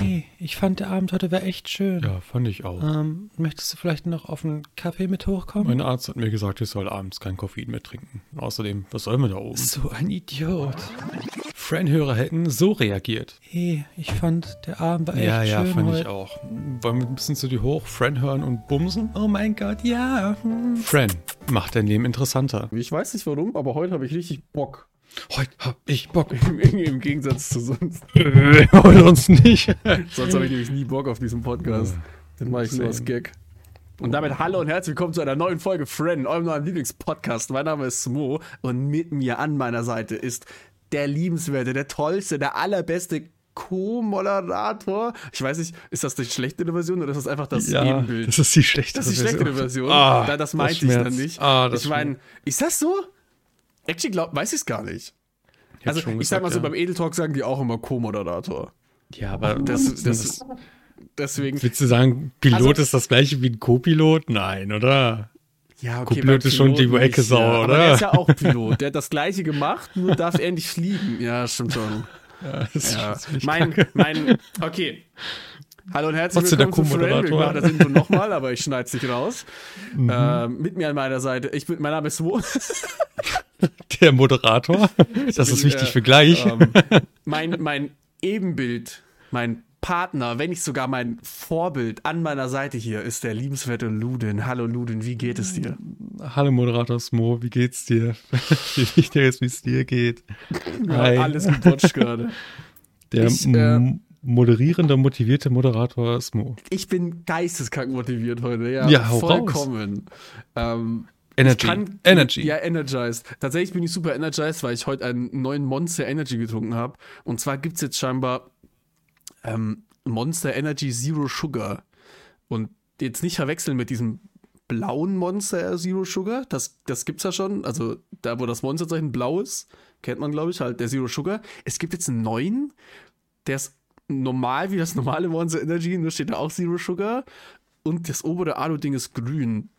Hey, ich fand der Abend heute war echt schön. Ja, fand ich auch. Ähm, möchtest du vielleicht noch auf einen Kaffee mit hochkommen? Mein Arzt hat mir gesagt, ich soll abends kein Koffein mehr trinken. Außerdem, was soll man da oben? so ein Idiot. Fran-Hörer hätten so reagiert. Hey, ich fand der Abend war echt Ja, ja, schön fand heute. ich auch. Wollen wir ein bisschen zu dir hoch, Fran hören und bumsen? Oh mein Gott, ja. Hm. Fran, macht dein Leben interessanter. Ich weiß nicht warum, aber heute habe ich richtig Bock. Heute hab ich Bock. Im, Im Gegensatz zu sonst. Heute uns nicht. Sonst habe ich nämlich nie Bock auf diesen Podcast. Den mache ich nur als Gag. Und damit hallo und herzlich willkommen zu einer neuen Folge Friend, eurem neuen Lieblingspodcast. Mein Name ist Smo und mit mir an meiner Seite ist der liebenswerte, der tollste, der allerbeste Co-Moderator. Ich weiß nicht, ist das die schlechte Version oder ist das einfach das Ja, Ebenbild? das ist die schlechte Das ist die schlechte Version. Ah, da, das das meinte ich dann nicht. Ah, das ich meine, ist das so? Actually, glaub, weiß ich es gar nicht. Ich Also, schon ich sag mal gesagt, so, ja. beim Edel Talk sagen die auch immer Co-Moderator. Ja, aber Das, das, das ist, deswegen. Willst du sagen, Pilot Also- ist das gleiche wie ein Co-Pilot? Nein, oder? Ja, Co-Pilot beim ist schon die Ecke nicht, Sau, ja. oder? Aber der ist ja auch Pilot. Der hat das Gleiche gemacht, nur darf er nicht fliegen. Ja, stimmt schon. Ja, Ja. Mein, mein, okay. Hallo und herzlich Trotzdem willkommen zu Friend. Ich Co-Moderator. mache das Intro nochmal, aber ich schneide es nicht raus. Mhm. Ähm, mit mir an meiner Seite, ich bin, mein Name ist Mo. Der Moderator. Das ist wichtig für gleich. ähm, mein, mein Ebenbild, mein Partner, wenn nicht sogar mein Vorbild an meiner Seite hier ist der liebenswerte Ludin. Hallo Ludin, wie geht es dir? Hallo Moderator Smo, wie geht's dir? Wie wichtig ist, wie es dir geht. Hi. Alles gebotcht gerade. Der Ich, äh, moderierende, motivierte Moderator Smo. Ich bin geisteskrank motiviert heute, ja. Ja, vollkommen. Ähm, Energy. kann, Energy. Ja, energized. Tatsächlich bin ich super energized, weil ich heute einen neuen Monster Energy getrunken habe. Und zwar gibt es jetzt scheinbar ähm, Monster Energy Zero Sugar. Und jetzt nicht verwechseln mit diesem blauen Monster Zero Sugar. Das, das gibt's ja schon. Also da, wo das Monsterzeichen blau ist, kennt man, glaube ich, halt der Zero Sugar. Es gibt jetzt einen neuen, der ist normal wie das normale Monster Energy, nur steht da auch Zero Sugar. Und das obere Alu-Ding ist grün.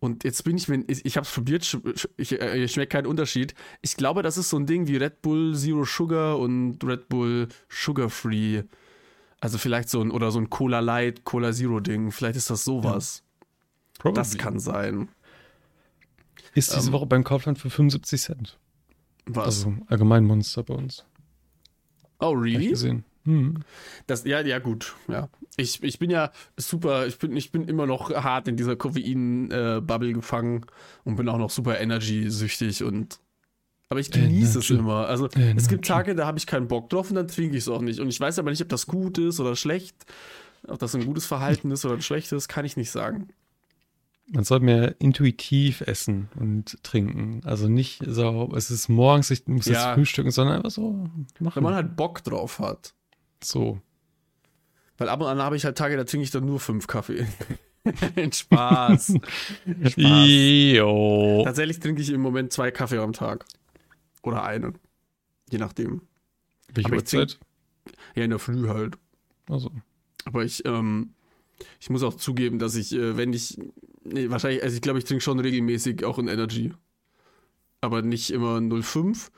Und jetzt bin ich mir, ich, ich habe es probiert, sch, ich, äh, ich schmeckt keinen Unterschied. Ich glaube, das ist so ein Ding wie Red Bull Zero Sugar und Red Bull Sugar Free. Also vielleicht so ein, oder so ein Cola Light, Cola Zero Ding. Vielleicht ist das sowas. Probably. Das kann sein. Ist diese ähm, Woche beim Kaufland für 75 Cent. Was? Also allgemein Monster bei uns. oh, Hab ich really? gesehen. Hm. Das, ja, ja, gut. Ja. Ich, ich bin ja super, ich bin, ich bin immer noch hart in dieser Koffein-Bubble gefangen und bin auch noch super energy-süchtig und aber ich genieße es Energy. immer. Also es Energy. gibt Tage, da habe ich keinen Bock drauf und dann trinke ich es auch nicht. Und ich weiß aber nicht, ob das gut ist oder schlecht. Ob das ein gutes Verhalten ist oder ein schlechtes, kann ich nicht sagen. Man soll mehr intuitiv essen und trinken. Also nicht so, es ist morgens, ich muss Ja. jetzt frühstücken, sondern einfach so machen. Wenn man halt Bock drauf hat. So. Weil ab und an habe ich halt Tage, da trinke ich dann nur fünf Kaffee. Spaß. Spaß. Tatsächlich trinke ich im Moment zwei Kaffee am Tag. Oder einen. Je nachdem. Welche Uhrzeit? Ja, in der Früh halt. Also. Aber ich, ähm, ich muss auch zugeben, dass ich, äh, wenn ich, nee, wahrscheinlich, also ich glaube, ich trinke schon regelmäßig auch in Energy. Aber nicht immer 0,5.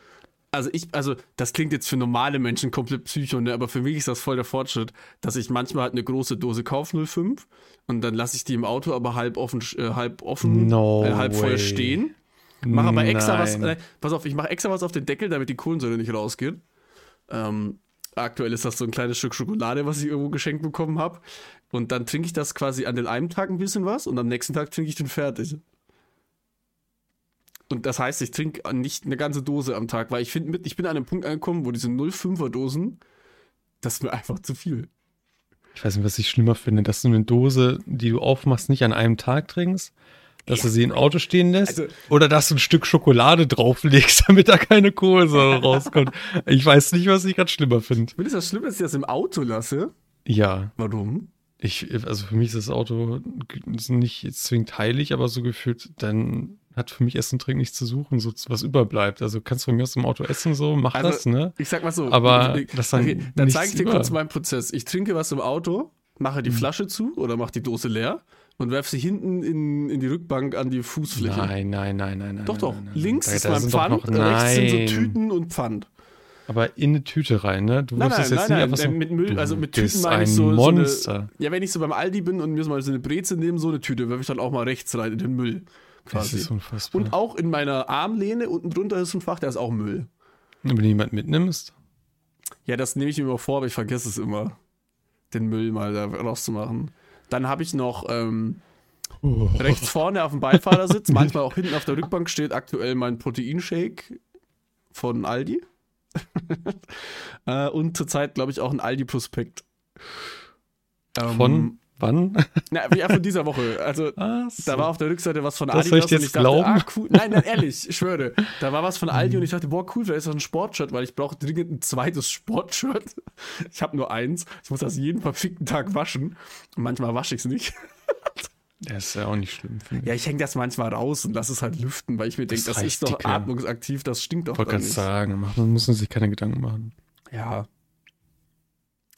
Also ich, also das klingt jetzt für normale Menschen komplett psycho, ne? aber für mich ist das voll der Fortschritt, dass ich manchmal halt eine große Dose kaufe, 0,5, und dann lasse ich die im Auto aber halb offen, äh, halb offen, No äh, halb voll stehen. Mache aber extra was, äh, pass auf, ich mache extra was auf den Deckel, damit die Kohlensäure nicht rausgeht. Ähm, aktuell ist das so ein kleines Stück Schokolade, was ich irgendwo geschenkt bekommen habe. Und dann trinke ich das quasi an den einen Tag ein bisschen was und am nächsten Tag trinke ich den fertig. Und das heißt, ich trinke nicht eine ganze Dose am Tag, weil ich finde, ich bin an einem Punkt angekommen, wo diese 0,5er Dosen, das ist mir einfach zu viel. Ich weiß nicht, was ich schlimmer finde, dass du eine Dose, die du aufmachst, nicht an einem Tag trinkst, dass du sie im Auto stehen lässt Also- oder dass du ein Stück Schokolade drauflegst, damit da keine Kohlensäure rauskommt. Ich weiß nicht, was ich gerade schlimmer finde. Findest du das schlimm, dass ich das im Auto lasse? Ja, Warum? ich, also für mich ist das Auto nicht zwingend heilig, aber so gefühlt, dann hat für mich Essen und Trinken nichts zu suchen, so was überbleibt. Also kannst du von mir aus im Auto essen, so, mach Also, das, ne? Ich sag mal so. Aber ich- das dann okay, dann zeige ich dir über. kurz meinen Prozess. Ich trinke was im Auto, mache die Mhm. Flasche zu oder mache die Dose leer und werfe sie hinten in, in die Rückbank an die Fußfläche. Nein, nein, nein, nein, nein. Doch, nein, doch. nein, nein. Links Da- ist mein Pfand, noch- rechts sind so nein. Tüten und Pfand. Aber in eine Tüte rein, ne? Du Nein, nein, es jetzt nein, nicht nein, einfach so. mit Müll, also mit Tüten meine ich so, so Monster. eine, ja, wenn ich so beim Aldi bin und mir so mal so eine Breze nehme, so eine Tüte, werfe ich dann auch mal rechts rein in den Müll. Das Quasi. ist unfassbar. Und auch in meiner Armlehne unten drunter ist ein Fach, da ist auch Müll. Wenn du jemand mitnimmst, Ja, das nehme ich mir immer vor, aber ich vergesse es immer, den Müll mal da rauszumachen. Dann habe ich noch ähm, Oh. rechts vorne auf dem Beifahrersitz, manchmal auch hinten auf der Rückbank steht aktuell mein Proteinshake von Aldi. äh, und zurzeit, glaube ich, auch ein Aldi-Prospekt. Ähm, von wann? Na, ja, von dieser Woche. Also, Was? da war auf der Rückseite was von Das Adidas soll ich dir und jetzt ich dachte, glauben? ah, cool. Nein, nein, ehrlich, ich schwöre. Da war was von Aldi und ich dachte, boah, cool, vielleicht ist das ein Sportshirt, weil ich brauche dringend ein zweites Sportshirt. Ich habe nur eins. Ich muss das jeden verfickten Tag waschen. Und manchmal wasche ich es nicht. Das ist ja auch nicht schlimm, ich. Ja, ich hänge das manchmal raus und lasse es halt lüften, weil ich mir denke, Das das, reicht ist doch atmungsaktiv, das stinkt doch Ich wollte gerade nicht. sagen, man muss sich keine Gedanken machen. Ja.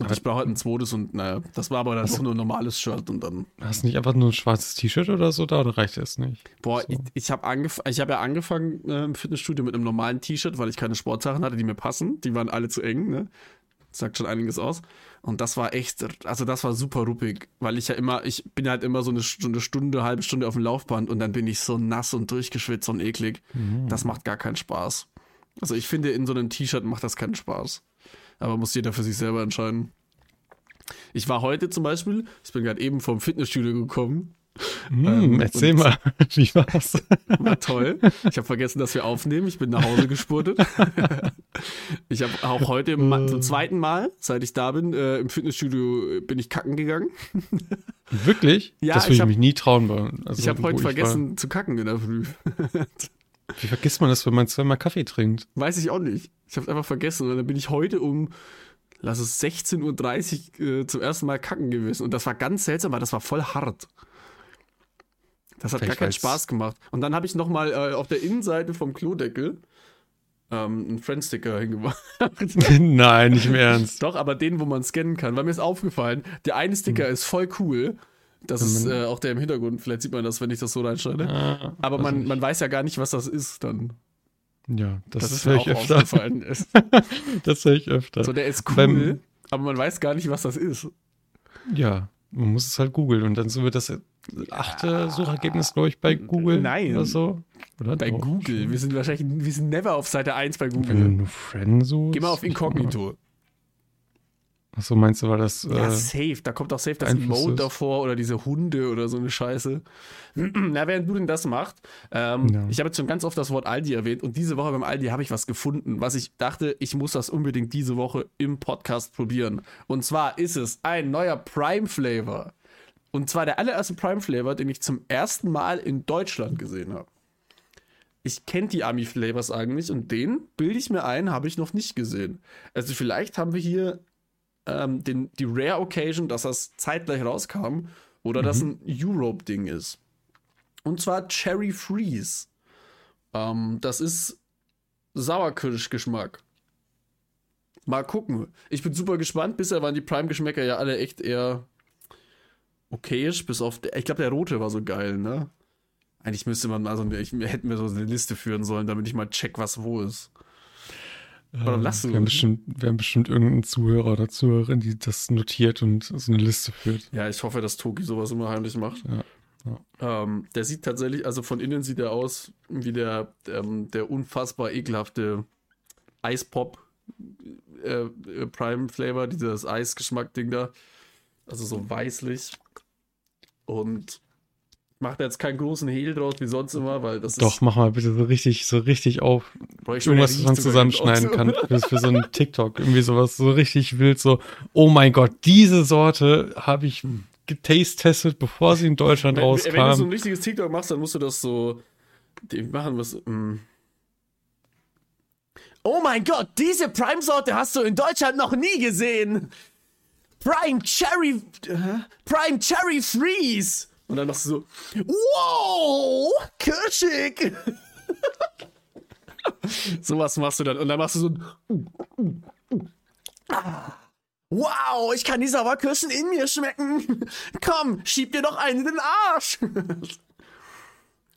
Und Aber- ich brauche halt ein zweites und naja, das war aber dann Also- nur ein normales Shirt und dann. Hast du nicht einfach nur ein schwarzes T-Shirt oder so da oder reicht das nicht? Boah, So. ich, ich habe angef ich hab ja angefangen äh, im Fitnessstudio mit einem normalen T-Shirt, weil ich keine Sportsachen hatte, die mir passen. Die waren alle zu eng, ne? Sagt schon einiges aus. Und das war echt, also das war super ruppig, weil ich ja immer, ich bin halt immer so eine, so eine Stunde, halbe Stunde auf dem Laufband und dann bin ich so nass und durchgeschwitzt und eklig. Das macht gar keinen Spaß. Also ich finde, in so einem T-Shirt macht das keinen Spaß. Aber muss jeder für sich selber entscheiden. Ich war heute zum Beispiel, ich bin gerade eben vom Fitnessstudio gekommen Hm, Ähm, erzähl mal, wie war's? war toll. Ich habe vergessen, dass wir aufnehmen. Ich bin nach Hause gespurtet. Ich habe auch heute Ma- zum zweiten Mal, seit ich da bin, äh, im Fitnessstudio äh, bin ich kacken gegangen. Wirklich? Ja, das würde ich ich, hab- mich nie trauen. Also, ich habe heute war. vergessen zu kacken in der Früh. Wie vergisst man das, wenn man zweimal Kaffee trinkt? Weiß ich auch nicht. Ich habe einfach vergessen. Und dann bin ich heute um, lass es 16.30 Uhr äh, zum ersten Mal kacken gewesen. Und das war ganz seltsam, weil das war voll hart. Das hat Vielleicht gar keinen Spaß gemacht. Und dann habe ich nochmal äh, auf der Innenseite vom Klodeckel ähm, einen Friendsticker hingemacht. Nein, nicht im Ernst. Doch, aber den, wo man scannen kann. Weil mir ist aufgefallen, der eine Sticker ist voll cool. Das Wenn ist man- äh, auch der im Hintergrund. Vielleicht sieht man das, wenn ich das so reinschneide. Ah, Aber man, man weiß ja gar nicht, was das ist dann. Ja, das, Das ist mir ich auch öfter. aufgefallen. Das höre ich öfter. So, der ist cool, Beim- aber man weiß gar nicht, was das ist. Ja, man muss es halt googeln und dann so wird das achte Suchergebnis, glaube ich, bei Google Nein. oder so. Oder Bei doch? Google. Wir sind wahrscheinlich, wir sind never auf Seite 1 bei Wenn du Google. nur Friend suchst. Geh mal auf Inkognito. Achso, meinst du, war das. Ja, Äh, safe. Da kommt auch safe das ist. davor oder diese Hunde oder so eine Scheiße. Na, während du denn das machst, ähm, Ja. ich habe jetzt schon ganz oft das Wort Aldi erwähnt und diese Woche beim Aldi habe ich was gefunden, was ich dachte, ich muss das unbedingt diese Woche im Podcast probieren. Und zwar ist es ein neuer Prime Flavor. Und zwar der allererste Prime Flavor, den ich zum ersten Mal in Deutschland gesehen habe. Ich kenne die Ami Flavors eigentlich und den, bilde ich mir ein, habe ich noch nicht gesehen. Also vielleicht haben wir hier ähm, den, die Rare Occasion, dass das zeitgleich rauskam oder dass ein Europe-Ding ist. Und zwar Cherry Freeze. Ähm, das ist Sauerkirschgeschmack. Mal gucken. Ich bin super gespannt. Bisher waren die Prime-Geschmäcker ja alle echt eher okayisch, bis auf. Der, ich glaube, der rote war so geil, ne? Eigentlich müsste man mal so eine, ich, hätten wir so eine Liste führen sollen, damit ich mal check, was wo ist. Oder lass du. Wir haben, bestimmt, wir haben bestimmt irgendeinen Zuhörer oder Zuhörerin, die das notiert und so eine Liste führt. Ja, ich hoffe, dass Toki sowas immer heimlich macht. Ja, Ähm, der sieht tatsächlich, also von innen sieht er aus wie der, ähm, der unfassbar ekelhafte Eispop äh, äh, Prime Flavor, dieses Eisgeschmack-Ding da. Also so weißlich. Und macht jetzt keinen großen Hehl draus wie sonst immer, weil das Doch, ist. mach mal bitte so richtig, so richtig auf. Irgendwas, was man zusammenschneiden kann für, für so einen TikTok. Irgendwie sowas so richtig wild, so, oh mein Gott, diese Sorte habe ich getestet, bevor sie in Deutschland Wenn, wenn du so rauskam. ein richtiges TikTok machst, dann musst du das so machen, was. mm. Oh mein Gott, diese Prime-Sorte hast du in Deutschland noch nie gesehen. Prime Cherry. Prime Cherry Freeze. Und dann machst du so. Wow! Kirschig! Sowas machst du dann. Und dann machst du so. Ah. Wow, ich kann die Sauerkirschen in mir schmecken. Komm, schieb dir doch einen in den Arsch.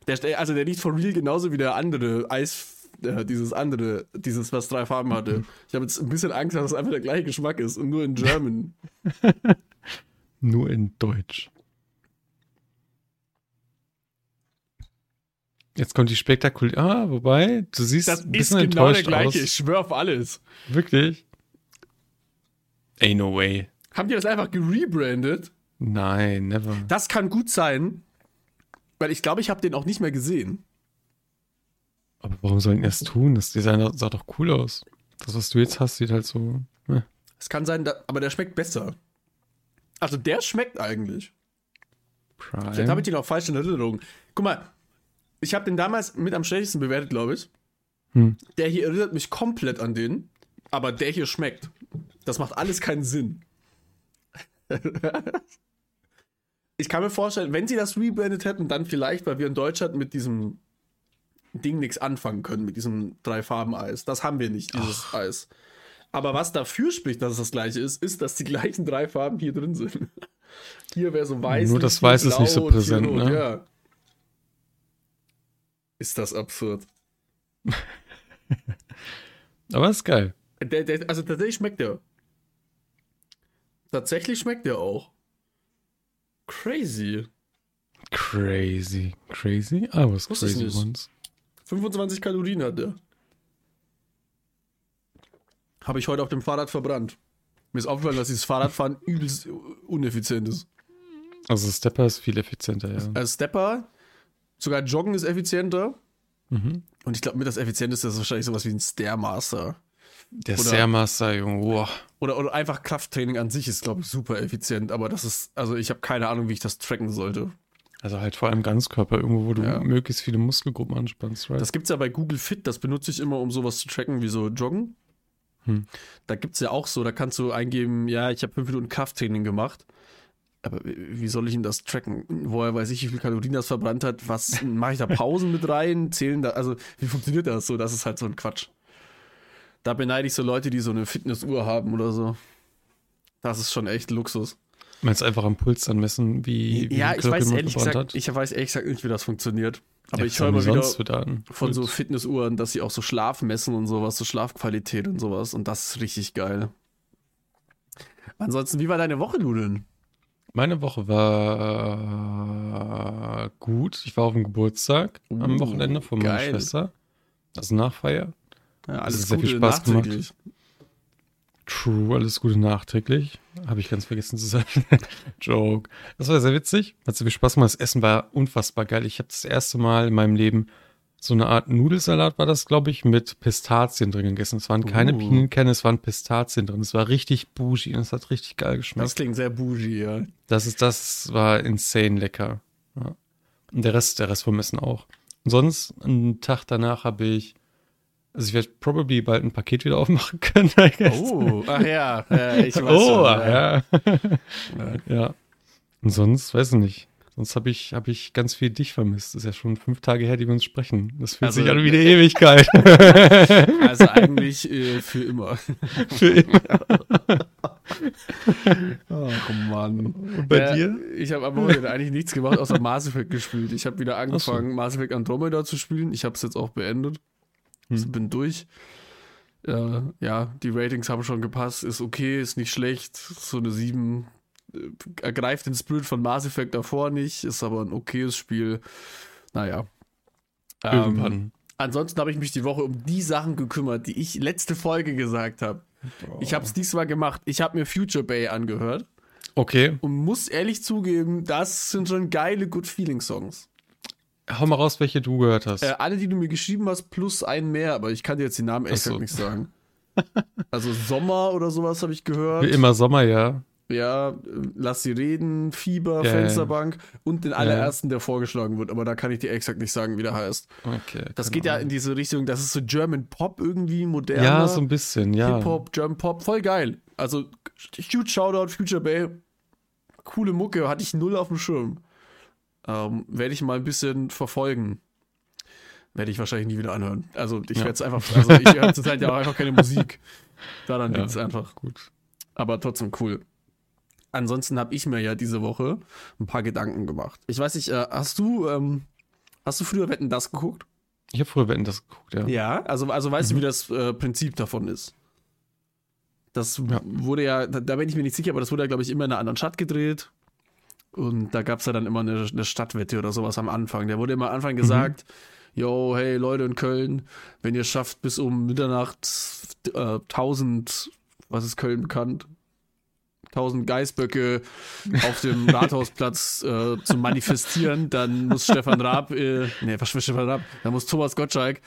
Der, also der riecht for real genauso wie der andere Eis, äh, dieses andere, dieses, was drei Farben hatte. Ich habe jetzt ein bisschen Angst, dass es einfach der gleiche Geschmack ist und nur in German. Nur in Deutsch. Jetzt kommt die spektakulär. Ah, wobei, du siehst Das ein ist bisschen genau der enttäuscht gleiche, ich aus. schwör auf alles. Wirklich? Ey, no way. Haben die das einfach gerebrandet? Nein, never. Das kann gut sein, weil ich glaube, ich habe den auch nicht mehr gesehen. Aber warum sollen die das tun? Das Design sah doch cool aus. Das, was du jetzt hast, sieht halt so. äh, Es kann sein, aber der schmeckt besser. Also der schmeckt eigentlich. Vielleicht habe Prime. ich den auch falsch in Erinnerung. Guck mal, ich habe den damals mit am schlechtesten bewertet, glaube ich. Hm. Der hier erinnert mich komplett an den, aber der hier schmeckt. Das macht alles keinen Sinn. ich kann mir vorstellen, wenn sie das rebrandet hätten, dann vielleicht, weil wir in Deutschland mit diesem Ding nichts anfangen können, mit diesem Drei-Farben-Eis. Das haben wir nicht, dieses Eis. Aber was dafür spricht, dass es das gleiche ist, ist, dass die gleichen drei Farben hier drin sind. Hier wäre so weiß. Nur das Weiß ist nicht so präsent, ne? Ja. Ist das absurd. Aber ist geil. Der, der, also tatsächlich schmeckt der. Tatsächlich schmeckt der auch. Crazy. Crazy. Crazy? I was crazy once. 25 Kalorien hat der. Habe ich heute auf dem Fahrrad verbrannt. Mir ist aufgefallen, dass dieses Fahrradfahren übelst uneffizient ist. Also Stepper ist viel effizienter, ja. Also Stepper, sogar Joggen ist effizienter. Mhm. Und ich glaube, mit das effizienteste ist wahrscheinlich sowas wie ein Stairmaster. Der Oder- Stairmaster, Junge, wow. Oder, oder einfach Krafttraining an sich ist, glaube ich, super effizient. Aber das ist, also ich habe keine Ahnung, wie ich das tracken sollte. Also halt vor allem Ganzkörper, irgendwo, wo du Ja. möglichst viele Muskelgruppen anspannst, right? Das gibt's ja bei Google Fit, das benutze ich immer, um sowas zu tracken, wie so Joggen. Hm. Da gibt's ja auch so, da kannst du eingeben, ja, ich habe fünf Minuten Krafttraining gemacht. Aber wie soll ich denn das tracken? Woher weiß ich, wie viel Kalorien das verbrannt hat? Was mache ich da Pausen mit rein? Zählen da, also wie funktioniert das so? Das ist halt so ein Quatsch. Da beneide ich so Leute, die so eine Fitnessuhr haben oder so. Das ist schon echt Luxus. Meinst einfach am Puls dann messen, wie, wie ja, viel ich weiß ehrlich gesagt, hat? ich weiß ehrlich gesagt nicht, wie das funktioniert. Aber Ja, ich höre immer wieder von so. Fitnessuhren, dass sie auch so Schlaf messen und sowas, so Schlafqualität und sowas. Und das ist richtig geil. Ansonsten, wie war deine Woche, Ludeln? Meine Woche war gut. Ich war auf dem Geburtstag am Uh, Wochenende von meiner geil. Schwester. Also Nachfeier. Ja, alles sehr viel Spaß nachträglich. True, alles Gute nachträglich. Habe ich ganz vergessen zu sagen. Joke. Das war sehr witzig. Hat sehr viel Spaß gemacht. Das Essen war unfassbar geil. Ich habe das erste Mal in meinem Leben so eine Art Nudelsalat war das, glaube ich, mit Pistazien drin gegessen. Es waren keine Uh. Pinienkerne, es waren Pistazien drin. Es war richtig bougie und es hat richtig geil geschmeckt. Das klingt sehr bougie, ja. Das ist, das war insane lecker. Ja. Und der Rest, der Rest vom Essen auch. Und sonst, einen Tag danach habe ich, also ich werde probably bald ein Paket wieder aufmachen können. Oh, ach ja, ja ich weiß oh, schon, ja. Ja. ja. Und sonst, weiß ich nicht. Sonst habe ich, hab ich ganz viel dich vermisst. Das ist ja schon fünf Tage her, die wir uns sprechen. Das fühlt Also, sich an wie eine Ewigkeit. Also eigentlich äh, für immer. Für immer. Oh Mann. Und bei Ja, dir? Ich habe am Wochenende eigentlich nichts gemacht, außer Mass Effect gespielt. Ich habe wieder angefangen, Mass Effect Andromeda zu spielen. Ich habe es jetzt auch beendet. Hm. Ich bin durch. Äh, ja, die Ratings haben schon gepasst. Ist okay, ist nicht schlecht. So eine 7 äh, ergreift den Spirit von Mass Effect davor nicht. Ist aber ein okayes Spiel. Naja. Ähm, Irgendwann. ansonsten habe ich mich die Woche um die Sachen gekümmert, die ich letzte Folge gesagt habe. Ich habe es diesmal gemacht. Ich habe mir Future Bay angehört Okay, und muss ehrlich zugeben, das sind schon geile Good Feeling Songs. hau mal raus, welche du gehört hast. Äh, alle, die du mir geschrieben hast, plus einen mehr, aber ich kann dir jetzt die Namen echt so. nicht sagen. Also Sommer oder sowas habe ich gehört. Wie immer Sommer, ja. Ja, Lass sie reden, Fieber, Ja, ja. Fensterbank und den allerersten, der vorgeschlagen wird, aber da kann ich dir exakt nicht sagen, wie der heißt. Okay. Das geht ja in diese Richtung, das ist so German Pop irgendwie, moderner. Ja, so ein bisschen, ja. Hip-Hop, German Pop, voll geil. Also, huge Shoutout, Future Bay. Coole Mucke, hatte ich null auf dem Schirm. Ähm, werde ich mal ein bisschen verfolgen. Werde ich wahrscheinlich nie wieder anhören. Also, ich Ja. werde es einfach, also, ich höre zurzeit ja auch einfach keine Musik. Daran Ja. liegt es einfach. Gut. Aber trotzdem cool. Ansonsten habe ich mir ja diese Woche ein paar Gedanken gemacht. Ich weiß nicht, äh, hast du, ähm, hast du früher Wetten das geguckt? Ich habe früher Wetten das geguckt, ja. Ja, also, also weißt Mhm. du, wie das äh, Prinzip davon ist? Das Ja. wurde ja, da, da bin ich mir nicht sicher, aber das wurde ja, glaube ich, immer in einer anderen Stadt gedreht. Und da gab es ja dann immer eine, eine Stadtwette oder sowas am Anfang. Der wurde immer am Anfang Mhm. gesagt, yo, hey Leute in Köln, wenn ihr schafft bis um Mitternacht äh, 1000, was ist Köln bekannt? 1000 Geißböcke auf dem Rathausplatz äh, zu manifestieren, dann muss Stefan Raab, äh, nee, was für Stefan Raab, dann muss Thomas Gottschalk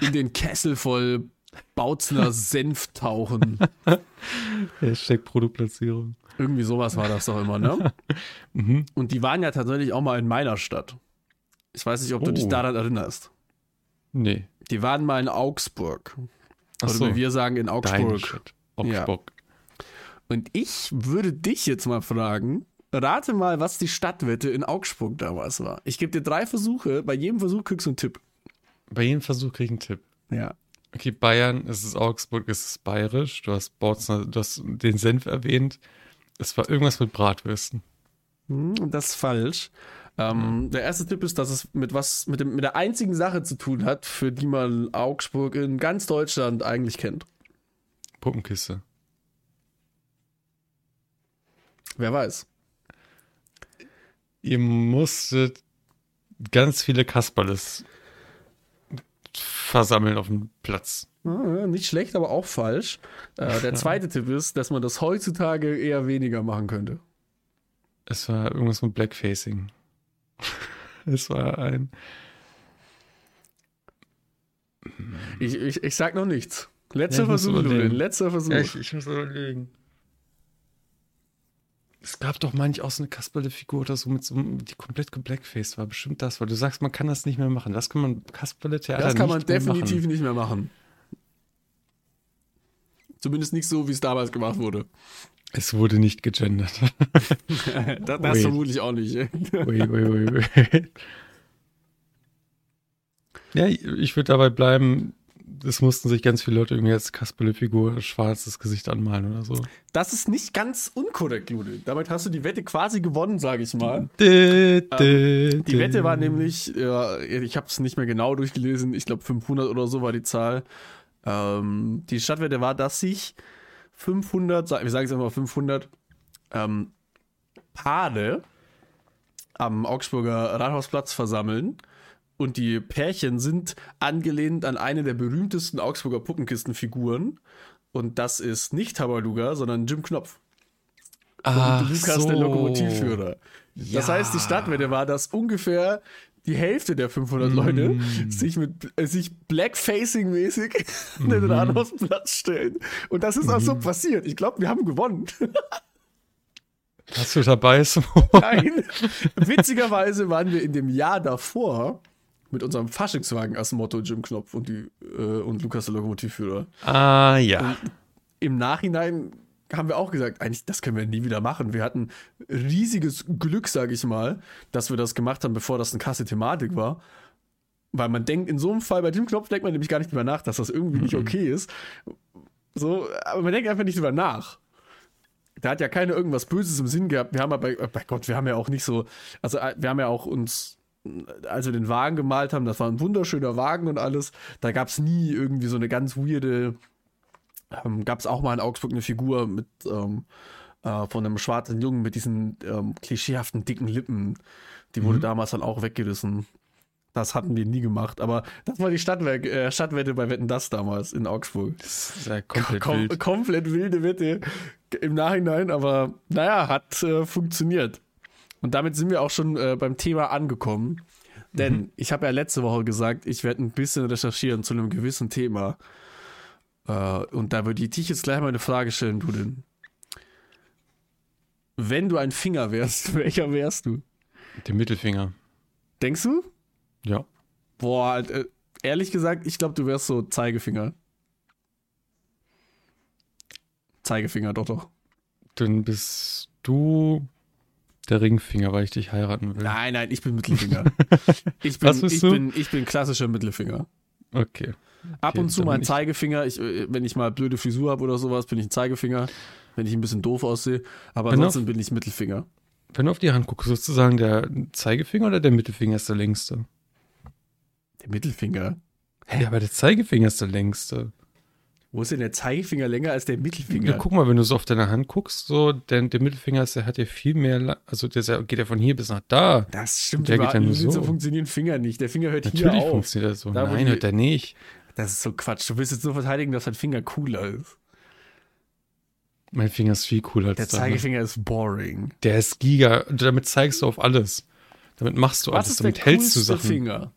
in den Kessel voll Bautzner Senf tauchen. Hashtag Produktplatzierung. Irgendwie sowas war das doch immer, ne? Mhm. Und die waren ja tatsächlich auch mal in meiner Stadt. Ich weiß nicht, ob du Oh. dich daran erinnerst. Nee. Die waren mal in Augsburg. Ach Oder so. wie wir sagen, in Augsburg. Stadt. Ja. Und ich würde dich jetzt mal fragen, rate mal, was die Stadtwette in Augsburg damals war. Ich gebe dir drei Versuche, bei jedem Versuch kriegst du einen Tipp. Bei jedem Versuch krieg ich einen Tipp. Ja. Okay, Bayern, es ist Augsburg, es ist bayerisch. Du hast Bautzner, du hast den Senf erwähnt. Es war irgendwas mit Bratwürsten. Hm, Das ist falsch. Ähm, Der erste Tipp ist, dass es mit was, mit, dem, mit der einzigen Sache zu tun hat, für die man Augsburg in ganz Deutschland eigentlich kennt. Puppenkiste. Wer weiß. Ihr musstet ganz viele Kasperles versammeln auf dem Platz. Ah, nicht schlecht, aber auch falsch. Äh, der zweite Tipp ist, dass man das heutzutage eher weniger machen könnte. Es war irgendwas mit Blackfacing. es war ein. Ich, ich, ich sag noch nichts. Letzter Ja, ich Versuch. Letzter Versuch. ich muss überlegen. Es gab doch manchmal auch so eine Kasperle-Figur oder so, mit so die komplett geblackfaced war. Bestimmt das, weil du sagst, man kann das nicht mehr machen. Das kann man Kasperle-Theater das kann man definitiv Machen. nicht mehr machen. Zumindest nicht so, wie es damals gemacht wurde. Es wurde nicht gegendert. das das vermutlich auch nicht. ui, ui, ui, ui. Ja, ich würde dabei bleiben, es mussten sich ganz viele Leute irgendwie als Kasperle-Figur schwarzes Gesicht anmalen oder so. Das ist nicht ganz unkorrekt, Julian. Damit hast du die Wette quasi gewonnen, sage ich mal. Die Die Wette war nämlich, ja, ich habe es nicht mehr genau durchgelesen, ich glaube 500 oder so war die Zahl. Ähm, die Stadtwette war, dass sich 500, sa- wir sagen jetzt einfach mal 500, ähm, Paare am Augsburger Rathausplatz versammeln. Und die Pärchen sind angelehnt an eine der berühmtesten Augsburger Puppenkistenfiguren. Und das ist nicht Tabaluga, sondern Jim Knopf. Ach und Lukas so. der Lokomotivführer. Das Ja. heißt, die Stadtwette war, dass ungefähr die Hälfte der 500 Leute Mm. sich mit äh, sich Blackfacing-mäßig an Mhm. den Rathausplatz stellen. Und das ist auch so passiert. Ich glaube, wir haben gewonnen. Hast du dabei? Nein. Witzigerweise waren wir in dem Jahr davor mit unserem Faschingswagen als Motto Jim Knopf und, die, äh, und Lukas der Lokomotivführer. Ah, ja. im Nachhinein haben wir auch gesagt, eigentlich, das können wir nie wieder machen. Wir hatten riesiges Glück, sage ich mal, dass wir das gemacht haben, bevor das eine krasse Thematik war. Weil man denkt, in so einem Fall bei dem Knopf denkt man nämlich gar nicht drüber nach, dass das irgendwie nicht okay ist. So, aber man denkt einfach nicht drüber nach. Da hat ja keiner irgendwas Böses im Sinn gehabt. Wir haben aber, bei, bei Gott, wir haben ja auch nicht so, also äh, wir haben ja auch uns, als wir den Wagen gemalt haben, das war ein wunderschöner Wagen und alles, da gab es nie irgendwie so eine ganz weirde, ähm, gab es auch mal in Augsburg eine Figur mit ähm, äh, von einem schwarzen Jungen mit diesen ähm, klischeehaften dicken Lippen. Die wurde damals dann auch weggerissen. Das hatten wir nie gemacht, aber das war die Stadtwerk, äh, Stadtwette bei Wetten das damals in Augsburg. Das ist ja komplett Kom wild. komplett wilde Wette im Nachhinein, aber naja, hat äh, funktioniert. Und damit sind wir auch schon äh, beim Thema angekommen. Denn Mhm. ich habe ja letzte Woche gesagt, ich werde ein bisschen recherchieren zu einem gewissen Thema. Äh, und da würde ich dich jetzt gleich mal eine Frage stellen, du denn. Wenn du ein Finger wärst, welcher wärst du? Den Mittelfinger. Denkst du? Ja. Boah, ehrlich gesagt, ich glaube, du wärst so Zeigefinger. Zeigefinger, doch, doch. Dann bist du der Ringfinger, weil ich dich heiraten will. Nein, nein, ich bin Mittelfinger. Ich bin, Was bist ich du? bin, ich bin klassischer Mittelfinger. Okay. Ab Okay, und zu mal ein Zeigefinger. Ich, äh, wenn ich mal blöde Frisur habe oder sowas, bin ich ein Zeigefinger. Wenn ich ein bisschen doof aussehe. Aber Genau. ansonsten bin ich Mittelfinger. Wenn du auf die Hand guckst, sozusagen der Zeigefinger oder der Mittelfinger ist der längste? Der Mittelfinger. Ja, aber der Zeigefinger ist der längste. Wo ist denn der Zeigefinger länger als der Mittelfinger? Ja, guck mal, wenn du so auf deine Hand guckst, so, der, der Mittelfinger ist, der hat ja viel mehr, also der geht ja von hier bis nach da. das stimmt Der geht nicht. So. so. funktionieren Finger nicht. Der Finger hört Natürlich hier auf. funktioniert das so. Da, Nein, hört er nicht. Das ist so Quatsch. Du willst jetzt nur verteidigen, dass dein Finger cooler ist. Mein Finger ist viel cooler als Der deiner. Zeigefinger ist boring. Der ist giga. Damit zeigst du auf alles. Damit machst du Was alles. ist der Damit hältst du Sachen. Finger?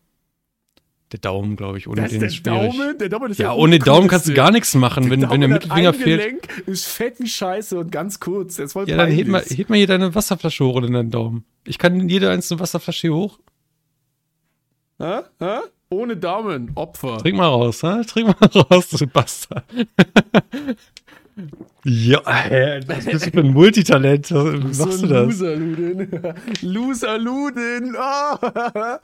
Der Daumen, glaube ich. Ohne Das den ist der schwierig. Daumen? Der Daumen ist Ja, der ohne Daumen kannst du gar nichts machen. Wenn, wenn der Daumen hat Mittelfinger ein fehlt. Ist fett wie Scheiße und ganz kurz. Der Ja, dann heb peinlich. mal, heb mal hier deine Wasserflasche hoch in deinen Daumen. Ich kann jede einzelne Wasserflasche hier hoch. Hä? Hä? Ohne Daumen, Opfer. Trink mal raus, ha? Trink mal raus, du Bastard. ja, hä, was bist du für ein Multitalent? Wie machst so du ein das? Loserluden. Loserluden. Ah.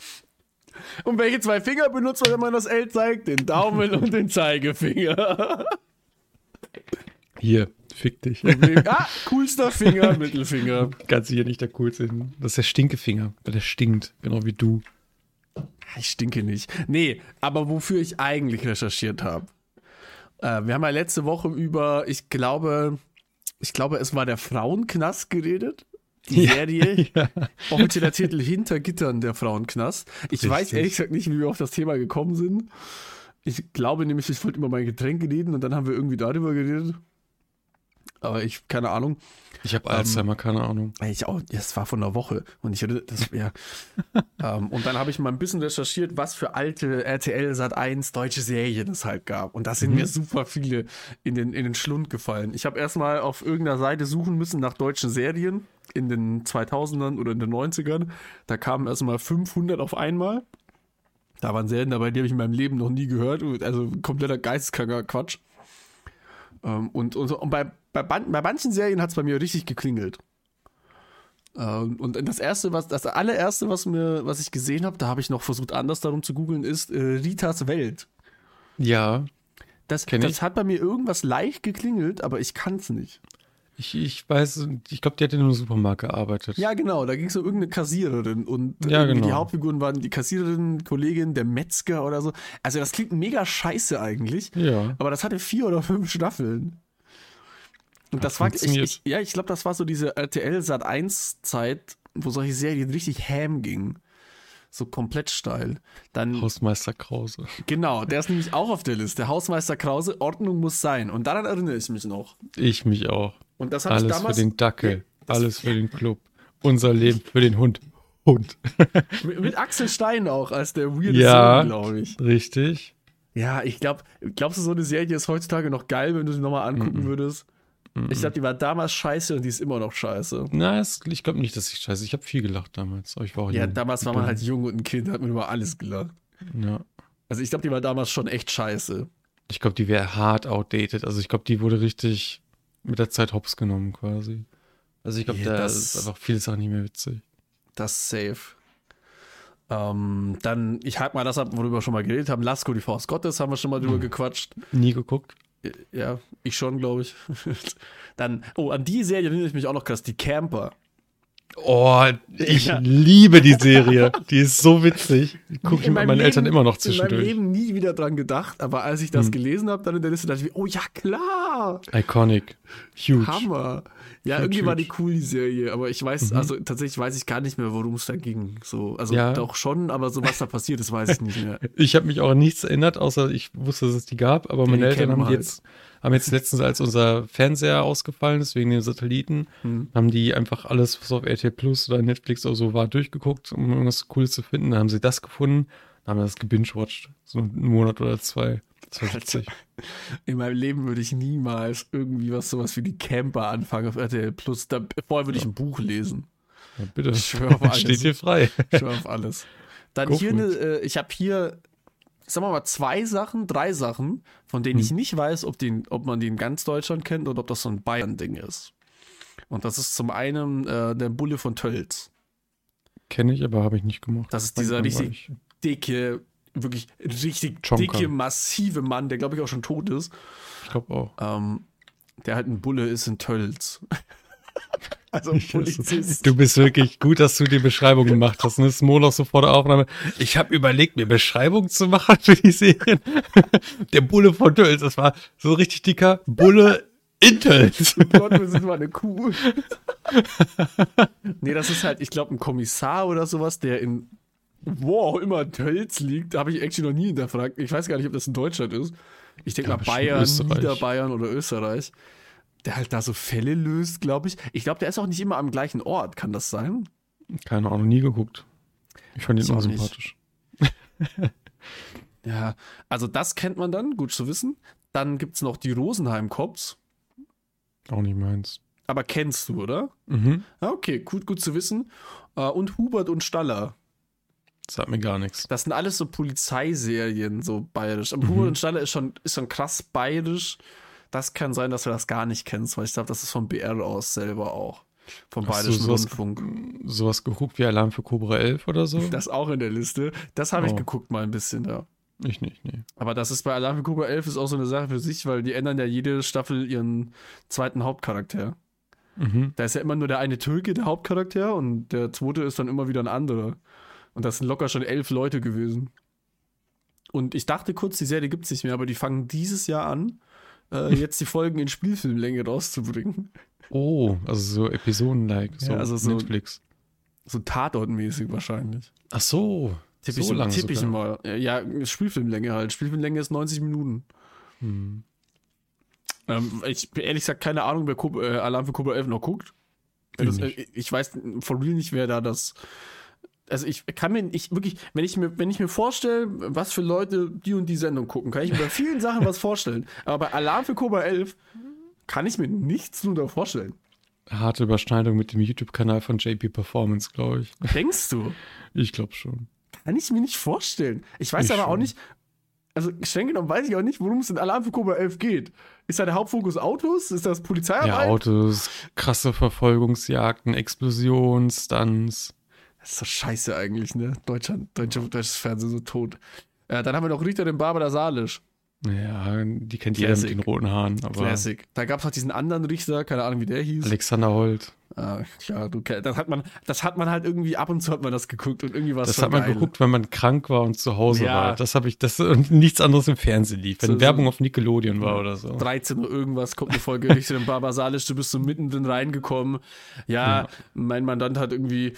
Und welche zwei Finger benutzt man, wenn man das L zeigt? Den Daumen und den Zeigefinger. Hier, fick dich. ah, coolster Finger, Mittelfinger. Kannst du hier nicht der coolste. Das ist der Stinkefinger, weil der stinkt, genau wie du. Ich stinke nicht. Nee, aber wofür ich eigentlich recherchiert habe. Äh, wir haben ja letzte Woche über, ich glaube, ich glaube, es war der Frauenknast geredet. Die Ja, Serie. ja. Offizieller Titel Hinter Gittern der Frauenknast. Ich Richtig. weiß ehrlich gesagt nicht, wie wir auf das Thema gekommen sind. Ich glaube nämlich, ich wollte über mein Getränk reden und dann haben wir irgendwie darüber geredet. Aber ich, keine Ahnung. Ich habe Alzheimer, keine Ahnung. Ich auch, das war von einer Woche. Und ich hatte das, ja. ähm, und dann habe ich mal ein bisschen recherchiert, was für alte RTL Sat 1 deutsche Serien es halt gab. Und da sind mir super viele in den, in den Schlund gefallen. Ich habe erstmal auf irgendeiner Seite suchen müssen nach deutschen Serien in den 2000ern oder in den 90ern. Da kamen erstmal 500 auf einmal. Da waren Serien dabei, die habe ich in meinem Leben noch nie gehört. Also kompletter geisteskranker Quatsch. Ähm, und, und, und bei, bei, bei manchen Serien hat es bei mir richtig geklingelt. Ähm, und das erste, was, das allererste, was mir, was ich gesehen habe, da habe ich noch versucht, anders darum zu googeln, ist äh, Ritas Welt. Ja, Das, das hat bei mir irgendwas leicht geklingelt, aber ich kann es nicht. Ich, ich weiß, ich glaube, die hat in einem Supermarkt gearbeitet. Ja, genau, da ging es um irgendeine Kassiererin und Ja, irgendwie die genau. Hauptfiguren waren die Kassiererin, Kollegin, der Metzger oder so. Also das klingt mega scheiße eigentlich, Ja. aber das hatte vier oder fünf Staffeln. Und Hat das war, ich, ich, ja, ich glaube, das war so diese RTL Sat 1 Zeit, wo solche Serien richtig ham gingen. So komplett steil. Dann, Hausmeister Krause. genau, der ist nämlich auch auf der Liste. Hausmeister Krause, Ordnung muss sein. Und daran erinnere ich mich noch. Ich mich auch. Und das habe ich Alles für damals den Dackel. Alles für den Club. Unser Leben für den Hund. Hund. mit, mit Axel Stein auch als der weirde Ja. Glaube ich. Richtig. Ja, ich glaube, glaubst du, so eine Serie ist heutzutage noch geil, wenn du sie nochmal angucken würdest? Ich glaube, die war damals scheiße und die ist immer noch scheiße. Na, es, ich glaube nicht, dass ich scheiße. Ich habe viel gelacht damals. Aber ich war auch Ja, jung. damals war man halt jung und ein Kind, hat man über alles gelacht. Ja. Also ich glaube, die war damals schon echt scheiße. Ich glaube, die wäre hart outdated. Also ich glaube, die wurde richtig mit der Zeit hops genommen quasi. Also ich glaube, Ja, da das- ist einfach viele Sachen nicht mehr witzig. Das ist safe. Ähm, dann, ich halte mal das ab, worüber wir schon mal geredet haben. Lasko, die Faust Gottes, haben wir schon mal drüber gequatscht. Nie geguckt. Ja, ich schon, glaube ich. dann, oh, an die Serie erinnere ich mich auch noch krass, die Camper. Oh, ich Ja. liebe die Serie. Die ist so witzig. Die gucke ich mit meinen Eltern Leben- immer noch In meinem zwischendurch. Leben nie wieder dran gedacht, aber als ich das Hm. gelesen habe, dann in der Liste, dachte ich, mir, oh ja, klar, Iconic. Huge. Hammer. Ja, Huge, irgendwie war huge. die cool, die Serie, aber ich weiß, Mhm. also tatsächlich weiß ich gar nicht mehr, worum es da ging. So, also Ja. doch schon, aber so was da passiert ist, weiß ich nicht mehr. Ich habe mich auch an nichts erinnert, außer ich wusste, dass es die gab. Aber meine Eltern haben halt. jetzt, haben jetzt letztens, als unser Fernseher ausgefallen ist, wegen den Satelliten, Hm. haben die einfach alles, was auf RTL Plus oder Netflix oder so war, durchgeguckt, um irgendwas Cooles zu finden. Dann haben sie das gefunden, dann haben wir das gebingewatcht. So einen Monat oder zwei. Witzig. In meinem Leben würde ich niemals irgendwie was sowas wie die Camper anfangen auf RTL Plus. Da, vorher würde ich ein Buch lesen. Ja, bitte. Ich schwör auf alles. Steht dir frei. Ich schwör auf alles. Dann Go hier, äh, ich habe hier, sagen wir mal, zwei Sachen, drei Sachen, von denen Hm. ich nicht weiß, ob, die, ob man die in ganz Deutschland kennt oder ob das so ein Bayern-Ding ist. Und das ist zum einen äh, der Bulle von Tölz. Kenne ich, aber habe ich nicht gemacht. Das ist dieser richtig dicke, wirklich richtig Chonka. dicke, massive Mann, der glaube ich auch schon tot ist. Ich glaube auch. Ähm, der halt ein Bulle ist in Tölz. Also Polizist. Du bist wirklich gut, dass du die Beschreibung gemacht hast. Ne? Smo noch so vor der Aufnahme. Ich habe überlegt, mir Beschreibung zu machen für die Serien. Der Bulle von Tölz, das war so richtig dicker Bulle in Tölz. Oh Gott, wir sind mal eine Kuh. nee, das ist halt, ich glaube, ein Kommissar oder sowas, der in wo auch immer Tölz liegt, habe ich actually noch nie hinterfragt. Ich weiß gar nicht, ob das in Deutschland ist. Ich denke mal Bayern, Österreich. Niederbayern oder Österreich. Der halt da so Fälle löst, glaube ich. Ich glaube, der ist auch nicht immer am gleichen Ort. Kann das sein? Keine Ahnung, nie geguckt. Ich fand ihn unsympathisch. Ja, also das kennt man dann, gut zu wissen. Dann gibt es noch die Rosenheim-Cops. Auch nicht meins. Aber kennst du, oder? Mhm. Ja, okay, gut, gut zu wissen. Äh, Und Hubert und Staller. Sagt mir gar nichts. Das sind alles so Polizeiserien, so bayerisch. Aber Mhm. Hubert und Staller ist schon, ist schon krass bayerisch. Das kann sein, dass du das gar nicht kennst, weil ich glaube, das ist vom BR aus selber auch. Vom Hast du Bayerischen sowas- Rundfunk. Sowas geguckt wie Alarm für Cobra 11 oder so? Das auch in der Liste. Das habe ich Oh. geguckt mal ein bisschen, ja. ich nicht, nee. Aber das ist bei Alarm für Cobra 11 ist auch so eine Sache für sich, weil die ändern ja jede Staffel ihren zweiten Hauptcharakter. Mhm. Da ist ja immer nur der eine Türke, der Hauptcharakter, und der zweite ist dann immer wieder ein anderer. Und das sind locker schon elf Leute gewesen. Und ich dachte kurz, die Serie gibt es nicht mehr, aber die fangen dieses Jahr an, äh, jetzt die Folgen in Spielfilmlänge rauszubringen. Oh, also so Episoden-like, so, Ja, also so- Netflix. So Tatortmäßig wahrscheinlich. Ach so, Tipp so ich, lang tipp ich mal. Ja, Spielfilmlänge halt. Spielfilmlänge ist 90 Minuten. Hm. Ähm, ich ehrlich gesagt keine Ahnung, wer Kob äh, Alarm für Cobra 11 noch guckt. Das, nicht. äh, ich weiß for real nicht, wer da das. Also ich kann mir ich wirklich, wenn ich mir, wenn ich mir vorstelle, was für Leute die und die Sendung gucken, kann ich mir bei vielen Sachen was vorstellen. Aber bei Alarm für Cobra 11 kann ich mir nichts drunter vorstellen. Harte Überschneidung mit dem YouTube-Kanal von JP Performance, glaube ich. Denkst du? Ich glaube schon. Kann ich mir nicht vorstellen. Ich weiß Ich aber auch schon. nicht, also streng genommen weiß ich auch nicht, worum es in Alarm für Cobra 11 geht. Ist da der Hauptfokus Autos? Ist das Polizeiarbeit? Ja, Autos, krasse Verfolgungsjagden, Explosionen, Stunts. Das ist doch scheiße eigentlich, ne? Deutschland, deutsche, deutsches Fernsehen so tot. Äh, dann haben wir noch Richter den Barbara Salisch. Ja, die kennt jeder mit den roten Haaren. Aber Classic. Da gab es noch diesen anderen Richter, keine Ahnung, wie der hieß. Alexander Holt. Ah, klar, du, das hat man, das hat man halt irgendwie ab und zu hat man das geguckt und irgendwie war es Das hat man geil. geguckt, wenn man krank war und zu Hause Ja. war. Das habe ich, das und nichts anderes im Fernsehen lief. Wenn So- so- Werbung auf Nickelodeon war oder so. 13 Uhr irgendwas, kommt eine Folge Richter den Barbara Salisch, du bist so mittendrin reingekommen. Ja, Ja. mein Mandant hat irgendwie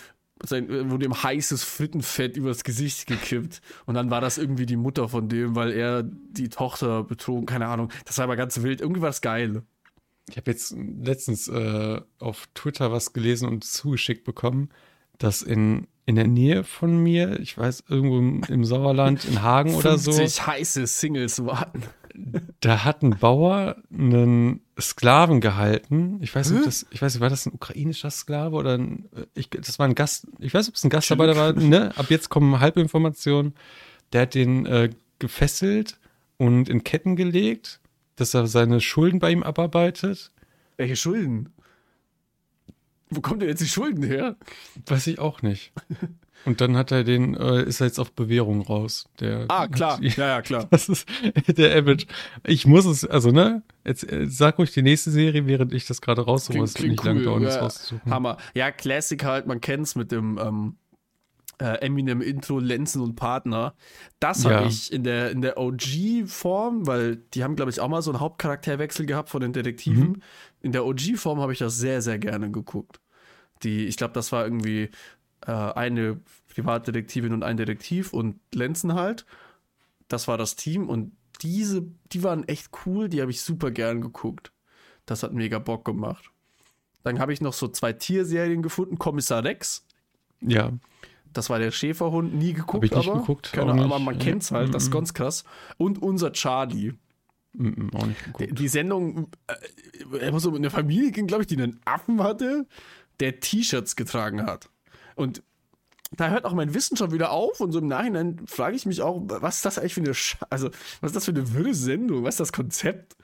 sein, wurde ihm heißes Frittenfett übers Gesicht gekippt und dann war das irgendwie die Mutter von dem, weil er die Tochter betrogen, keine Ahnung. Das war aber ganz wild. Irgendwie war es geil. Ich habe jetzt letztens äh, auf Twitter was gelesen und zugeschickt bekommen, dass in, in der Nähe von mir, ich weiß, irgendwo im, im Sauerland, in Hagen oder so, 50 heiße Singles warten. Da hat ein Bauer einen Sklaven gehalten. Ich weiß nicht, das, ich weiß nicht, war das ein ukrainischer Sklave oder ein, ich, das war ein Gast, ich weiß, ob es ein Gastarbeiter war, ne? Ab jetzt kommen Halbinformationen. Der hat den äh, gefesselt und in Ketten gelegt, dass er seine Schulden bei ihm abarbeitet. Welche Schulden? Wo kommt denn jetzt die Schulden her? Weiß ich auch nicht. Und dann hat er den, äh, ist er jetzt auf Bewährung raus. Der Ah, klar. Hat, Ja, ja, klar. das ist der Average. Ich muss es, also ne, jetzt äh, sag ruhig die nächste Serie, während ich das gerade raussuche. Es wird nicht cool, dauern, das ja. rauszusuchen. Hammer. Ja, Classic halt, man kennt's mit dem ähm, äh, Eminem-Intro, Lenzen und Partner. Das habe Ja. ich in der, in der OG-Form, weil die haben, glaube ich, auch mal so einen Hauptcharakterwechsel gehabt von den Detektiven. Mhm. In der OG-Form habe ich das sehr, sehr gerne geguckt. Die, ich glaube, das war irgendwie äh, eine Privatdetektivin und ein Detektiv und Lenzen halt. Das war das Team und diese, die waren echt cool, die habe ich super gern geguckt. Das hat mega Bock gemacht. Dann habe ich noch so zwei Tierserien gefunden. Kommissar Rex, Ja, das war der Schäferhund, nie geguckt, ich nicht aber, geguckt, keine Ahnung, aber man Ja. kennt's halt, das ist Mhm. ganz krass. Und unser Charlie. mm, auch nicht Die, geguckt. die Sendung, äh, er muss so eine Familie ging, glaube ich, die einen Affen hatte, der T-Shirts getragen hat. Und da hört auch mein Wissen schon wieder auf und so im Nachhinein frage ich mich auch, was ist das eigentlich für eine, Sch also was ist das für eine wirre Sendung, was ist das Konzept?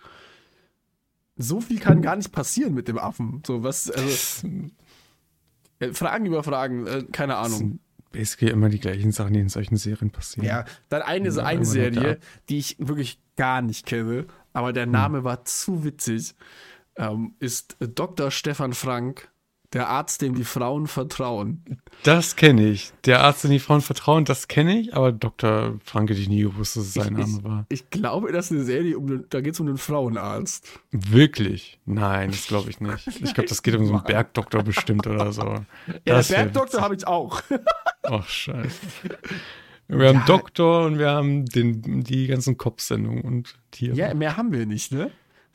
So viel kann gar nicht passieren mit dem Affen. So was, also äh, Fragen über Fragen, äh, keine Ahnung. basically immer die gleichen Sachen, die in solchen Serien passieren. Ja, dann eine, Ja, eine Serie, die ich wirklich gar nicht kenne, aber der Name war zu witzig, ähm, ist Dr. Stefan Frank Der Arzt, dem die Frauen vertrauen. Das kenne ich. Der Arzt, den die Frauen vertrauen, das kenne ich, aber Dr. Frank hätte ich nie gewusst, dass es sein Name war. Ich glaube, das ist eine Serie, um, da geht es um den Frauenarzt. Wirklich? Nein, das glaube ich nicht. Ich glaube, das geht um so einen Bergdoktor bestimmt oder so. Ja, Bergdoktor habe ich auch. Ach, scheiße. Wir haben Ja. Doktor und wir haben den, die ganzen Kopfsendungen und Tiere. Ja, mehr haben wir nicht, ne?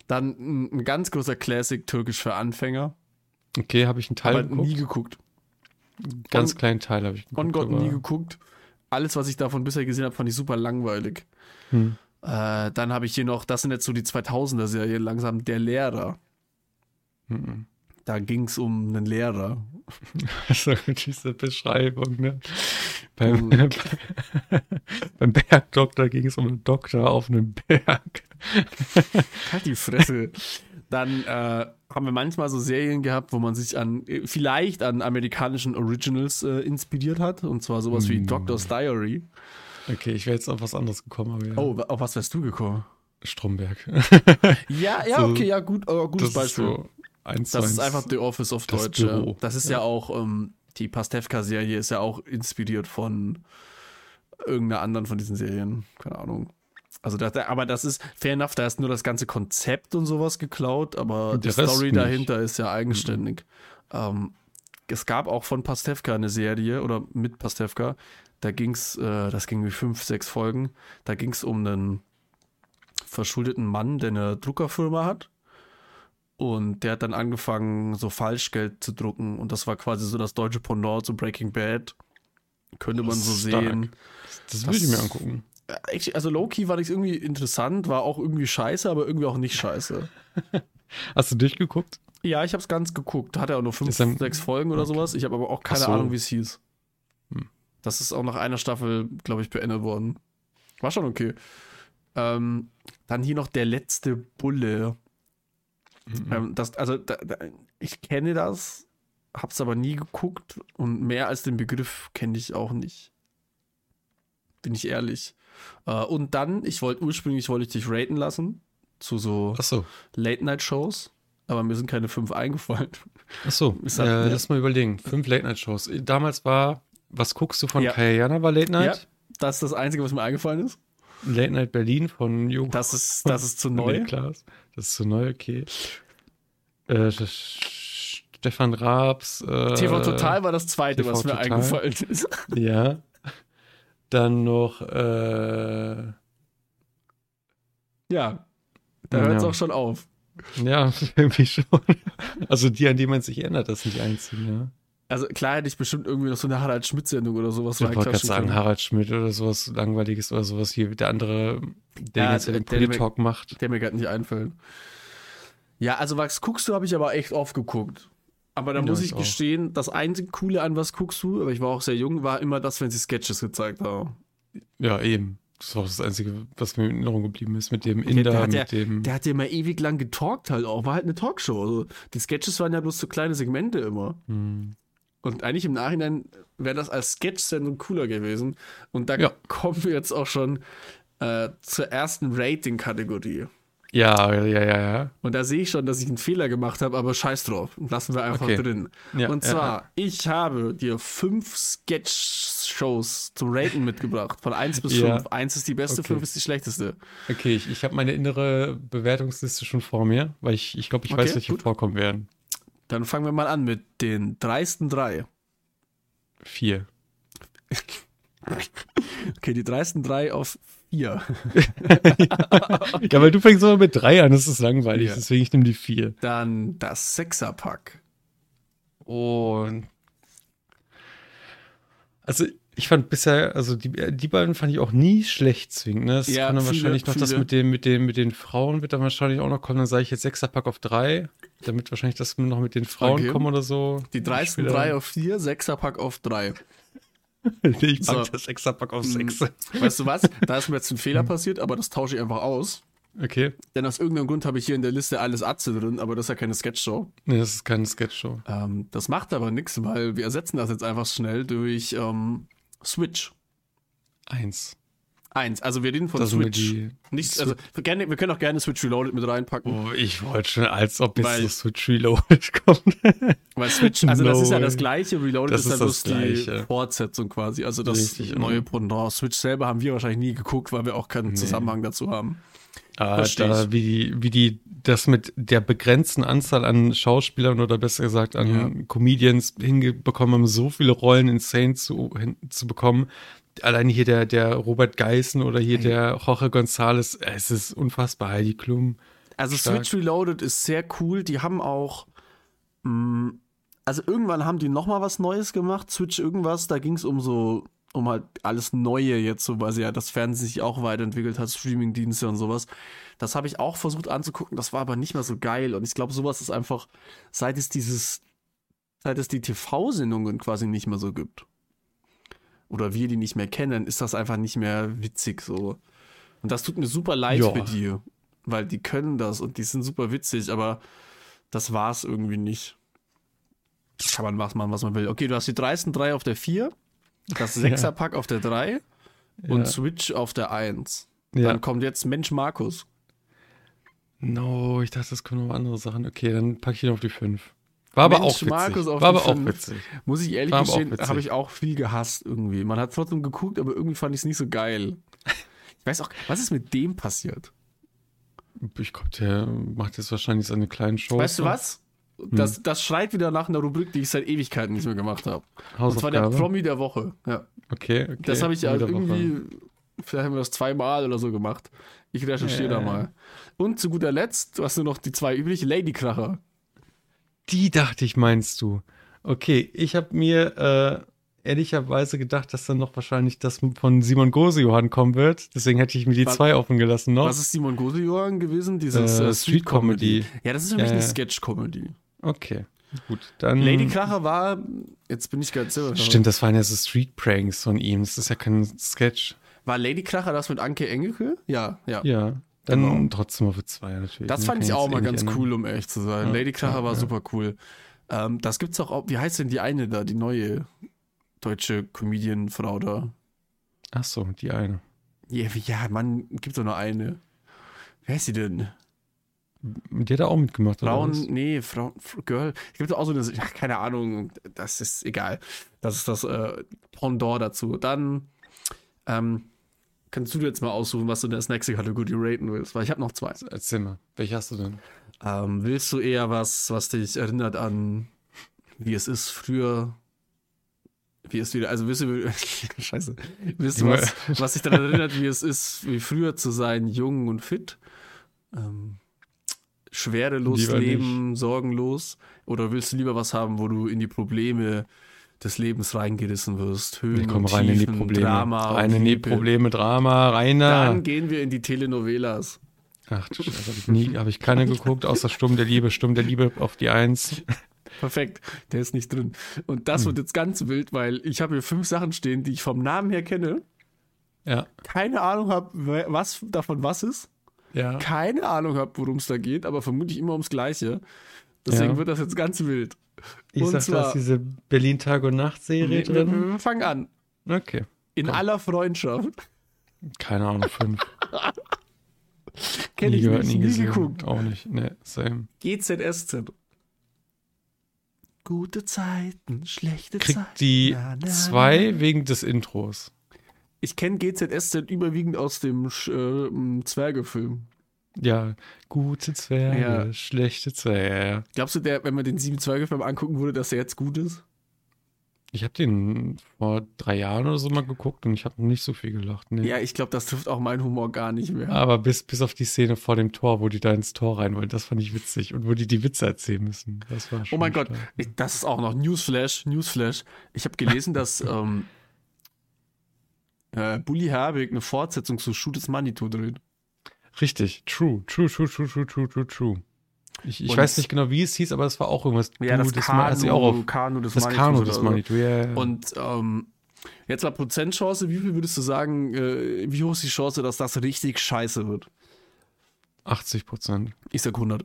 Dann ein, ein ganz großer Classic türkisch für Anfänger, Okay, habe ich einen Teil aber geguckt. nie geguckt. Ganz On- kleinen Teil habe ich geguckt. On Gott aber- nie geguckt. Alles, was ich davon bisher gesehen habe, fand ich super langweilig. Hm. Äh, dann habe ich hier noch, das sind jetzt so die 2000er-Serie, langsam Der Lehrer. Mhm. Da ging es um einen Lehrer. Also diese Beschreibung, ne? Beim, beim Bergdoktor ging es um einen Doktor auf einem Berg. Halt die Fresse. Dann äh, haben wir manchmal so Serien gehabt, wo man sich an, äh, vielleicht an amerikanischen Originals äh, inspiriert hat. Und zwar sowas wie Mm. Doctor's Diary. Okay, ich wäre jetzt auf was anderes gekommen, aber ja. Oh, auf was wärst du gekommen? Stromberg. Ja, ja, So, okay, ja, gut, äh, gutes Das ist Beispiel. so eins das ist einfach The Office auf das Deutsch. Ja. Das ist ja, auch, ähm, die Pastewka-Serie ist ja auch inspiriert von irgendeiner anderen von diesen Serien. Keine Ahnung. Also, das, aber das ist fair enough, da ist nur das ganze Konzept und sowas geklaut, aber die Story nicht. dahinter ist ja eigenständig. Ähm, es gab auch von Pastewka eine Serie oder mit Pastewka, da ging es, äh, das ging wie fünf, sechs Folgen, da ging es um einen verschuldeten Mann, der eine Druckerfirma hat. Und der hat dann angefangen, so Falschgeld zu drucken. Und das war quasi so das deutsche Pendant zu Breaking Bad. Könnte man Das so stark. sehen. Das würde ich mir angucken. Also Loki war das irgendwie interessant, war auch irgendwie scheiße, aber irgendwie auch nicht scheiße. Hast du durchgeguckt? Ja, ich habe es ganz geguckt. Hat er auch nur fünf, ein- sechs Folgen oder sowas. Ich habe aber auch keine so. Ahnung, wie es hieß. Hm. Das ist auch nach einer Staffel, glaube ich, beendet worden. War schon okay. Ähm, dann hier noch der letzte Bulle. Mhm. Ähm, das, also, da, da, ich kenne das, hab's aber nie geguckt und mehr als den Begriff kenne ich auch nicht. Bin ich ehrlich. Äh, und dann, ich wollte ursprünglich wollte ich dich raten lassen zu so so. Late-Night-Shows, aber mir sind keine fünf eingefallen. Ach so. Ist halt- äh, ja. Lass mal überlegen. Fünf Late-Night-Shows. Damals war, was guckst du von Ja. Kaya Jana war Late-Night? Das ist das Einzige, was mir eingefallen ist. Late-Night Berlin von Jo. Das ist, das ist zu neu. Klar. Das ist zu neu, okay. Äh, Stefan Raabs. Äh, TV Total war das zweite, TV was mir Total. eingefallen ist. Ja. Dann noch, äh, Ja, da Ja. hört es auch schon auf. ja, irgendwie schon. Also die, an die man sich erinnert, das sind die einzigen, ja. Also klar hätte ich bestimmt irgendwie noch so eine Harald Schmidt-Sendung oder sowas Ich wollte gerade sagen, können. Harald Schmidt oder sowas Langweiliges oder sowas hier. Der andere, der Ja, jetzt den der- der- Polit-Talk macht. Der mir gerade nicht einfällt. Ja, also was guckst du, habe ich aber echt oft geguckt. Aber da Ja, muss ich ich gestehen, das einzige Coole an was guckst du, aber ich war auch sehr jung, war immer das, wenn sie Sketches gezeigt haben. Ja, eben. Das war auch das Einzige, was mir in Erinnerung geblieben ist mit dem der Inder, hat ja- mit dem. Der hat ja immer ewig lang getalkt halt auch, war halt eine Talkshow. Also die Sketches waren ja bloß so kleine Segmente immer. Hm. Und eigentlich im Nachhinein wäre das als Sketch-Sendung cooler gewesen. Und da Ja. kommen wir jetzt auch schon äh, zur ersten Rating-Kategorie. Ja, ja, ja, ja. Und da sehe ich schon, dass ich einen Fehler gemacht habe, aber scheiß drauf. Lassen wir einfach Okay. drin. ja Und ja, zwar, ich habe dir fünf Sketch-Shows zum Raten mitgebracht. Von 1 bis Ja. 5. 1 ist die beste, Okay. 5 ist die schlechteste. Okay, ich, ich habe meine innere Bewertungsliste schon vor mir, weil ich, ich glaube, ich Okay, weiß, welche gut. vorkommen werden. Dann fangen wir mal an mit den dreisten drei. Vier. Okay, die dreisten drei auf vier. Ja, weil du fängst immer mit drei an, das ist langweilig, Ja. deswegen ich nehme die vier. Dann das Sechserpack. Und also ich fand bisher, also die, die beiden fand ich auch nie schlecht zwingend. Ne? Das Ja, kann dann viele- wahrscheinlich noch das viele. mit dem, mit dem, mit den Frauen wird dann wahrscheinlich auch noch kommen. Dann sage ich jetzt Sechserpack auf drei, damit wahrscheinlich das noch mit den Frauen Okay. kommen oder so. Die dreisten Später- drei auf vier, Sechserpack auf drei. ich pack So. das Sechserpack auf Mhm. sechs. Weißt du was? Da ist mir jetzt ein Fehler passiert, aber das tausche ich einfach aus. Okay. Denn aus irgendeinem Grund habe ich hier in der Liste alles Atze drin, aber das ist ja keine Sketchshow. Nee, das ist keine Sketchshow. Ähm, das macht aber nichts, weil wir ersetzen das jetzt einfach schnell durch ähm, Switch. Eins. Eins. Also wir reden von Das Switch. Nicht, also wir, gerne, wir können auch gerne Switch Reloaded mit reinpacken. Oh, ich wollte schon, als ob jetzt Weil- so Switch Reloaded kommt. Weil Switch, also das No ist ja das gleiche, Reloaded Das ist ja ist bloß das die Gleiche. Fortsetzung quasi. Also das Richtig, neue. Pendant. Switch selber haben wir wahrscheinlich nie geguckt, weil wir auch keinen Nee. Zusammenhang dazu haben. Ah, da, wie die, wie die das mit der begrenzten Anzahl an Schauspielern oder besser gesagt an Ja. Comedians hinbekommen haben, so viele Rollen insane zu, hin, zu bekommen. Alleine hier der, der Robert Geissen oder hier Ey. der Jorge González, es ist unfassbar. Heidi Klum. Also Stark. Switch Reloaded ist sehr cool. Die haben auch, mh, also irgendwann haben die noch mal was Neues gemacht. Switch irgendwas, da ging es um so, um halt alles Neue jetzt, so weil sie ja das Fernsehen sich auch weiterentwickelt hat, Streamingdienste und sowas. Das habe ich auch versucht anzugucken. Das war aber nicht mehr so geil. Und ich glaube, sowas ist einfach, seit es dieses, seit es die TV-Sendungen quasi nicht mehr so gibt. Oder wir die nicht mehr kennen, ist das einfach nicht mehr witzig so. Und das tut mir super leid Ja. für die, weil die können das und die sind super witzig, aber das war's irgendwie nicht. Kann man machen, was man will. Okay, du hast die dreisten drei auf der 4, das Sechserpack auf der 3 und Ja. Switch auf der 1. Ja. Dann kommt jetzt Mensch Markus. No, ich dachte, das kommen noch andere Sachen. Okay, dann packe ich ihn auf die 5. War aber Mensch, auch witzig. Markus auf War aber auch witzig. Muss ich ehrlich War gestehen, habe ich auch viel gehasst irgendwie. Man hat trotzdem geguckt, aber irgendwie fand ich es nicht so geil. Ich weiß auch, was ist mit dem passiert? Ich glaube, der macht jetzt wahrscheinlich seine kleinen Shows. Weißt du was? Hm. Das, das schreit wieder nach einer Rubrik, die ich seit Ewigkeiten nicht mehr gemacht habe. Und zwar der? Promi der Woche. Ja. Okay, okay. Das habe ich ja Woche. irgendwie, vielleicht haben wir das zweimal oder so gemacht. Ich recherchiere da Ja. mal. Und zu guter Letzt, du hast nur noch die zwei übrig, Ladykracher. Die dachte ich, meinst du. Okay, ich habe mir äh, ehrlicherweise gedacht, dass dann noch wahrscheinlich das von Simon Gosejohann kommen wird. Deswegen hätte ich mir die Was- zwei offen gelassen noch. Was ist Simon Gosejohann gewesen? Dieses Äh, äh, Street Comedy. Street-Comedy. Ja, das ist für mich Ja, eine ja. Sketch-Comedy. Okay, gut. Dann Ladykracher war, jetzt bin ich ganz selber. Stimmt, das waren ja so Street Pranks von ihm. Das ist ja kein Sketch. War Ladykracher das mit Anke Engelke? Ja, ja. Ja. Dann Genau. trotzdem auf zwei natürlich. Das ne? fand ich auch mal eh ganz ändern. cool, um ehrlich zu sein. Ja, Ladykracher ja, war ja. super cool. Ähm, das gibt's auch, wie heißt denn die eine da, die neue deutsche Comedian-Frau da? Ach so, die eine. Ja, ja, Mann, gibt doch nur eine. Wer ist sie denn? Die hat er auch mitgemacht, oder Frauen, nee, Frauen, Girl. Es gibt auch so eine, keine Ahnung, das ist egal. Das ist das äh, Pendant dazu. Dann ähm, kannst du dir jetzt mal aussuchen, was du in der nächste Kategorie raten willst, weil ich habe noch zwei. Erzähl mal, welche hast du denn? Ähm, willst du eher was, was dich erinnert an, wie es ist früher? Wie es wieder, also willst du, scheiße, willst du was, was dich daran erinnert, wie es ist, wie früher zu sein, jung und fit? Ähm, schwerelos Lieber leben, sorgenlos? Oder willst du lieber was haben, wo du in die Probleme des Lebens reingerissen wirst? Höhen Wir kommen und rein in die Tiefen, Probleme. Drama rein in die. Probleme, Drama, reiner. Dann gehen wir in die Telenovelas. Ach du Scheiße, habe ich nie, habe ich keine geguckt, außer Sturm der Liebe, Sturm der Liebe auf die Eins. Perfekt, der ist nicht drin. Und das wird jetzt ganz wild, weil ich habe hier fünf Sachen stehen, die ich vom Namen her kenne. Ja, Keine Ahnung habe, was davon was ist. ja. Keine Ahnung habe, worum es da geht, aber vermutlich immer ums Gleiche. Deswegen Ja. wird das jetzt ganz wild. Ich Und sag, da zwar- ist diese Berlin Tag und Nacht Serie Wir, drin. wir, wir fangen an. Okay. In Komm. aller Freundschaft. Keine Ahnung, fünf. Kenne ich gehört, nicht, nie, gesehen. geguckt. Auch nicht, ne, same. GZSZ. Gute Zeiten, schlechte Zeiten. Kriegt die Na, na, zwei wegen des Intros. Ich kenne GZSZ überwiegend aus dem äh, Zwergefilm. Ja, gute Zwerge, Ja. schlechte Zwerge. Glaubst du, der, wenn man den sieben Zwergefilm angucken würde, dass er jetzt gut ist? Ich habe den vor drei Jahren oder so mal geguckt und ich habe nicht so viel gelacht. Nee. Ja, ich glaube, das trifft auch meinen Humor gar nicht mehr. Aber bis, bis auf die Szene vor dem Tor, wo die da ins Tor rein wollen, das fand ich witzig. Und wo die die Witze erzählen müssen. Das war schon Oh mein Gott, stark. ich, das ist auch noch Newsflash, Newsflash. Ich habe gelesen, dass ähm, äh, Bully Herbig eine Fortsetzung zu Shoot is Manitou dreht. Richtig, true, true, true, true, true, true, true, true. Ich, ich weiß nicht genau, wie es hieß, aber es war auch irgendwas. Ja, du, das Ma- also auch auf, Kanu des das Kanu des. Manitou, ja, ja. Und ähm, jetzt mal Prozentchance, wie viel würdest du sagen, äh, wie hoch ist die Chance, dass das richtig scheiße wird? 80 Prozent. Ich sag 100.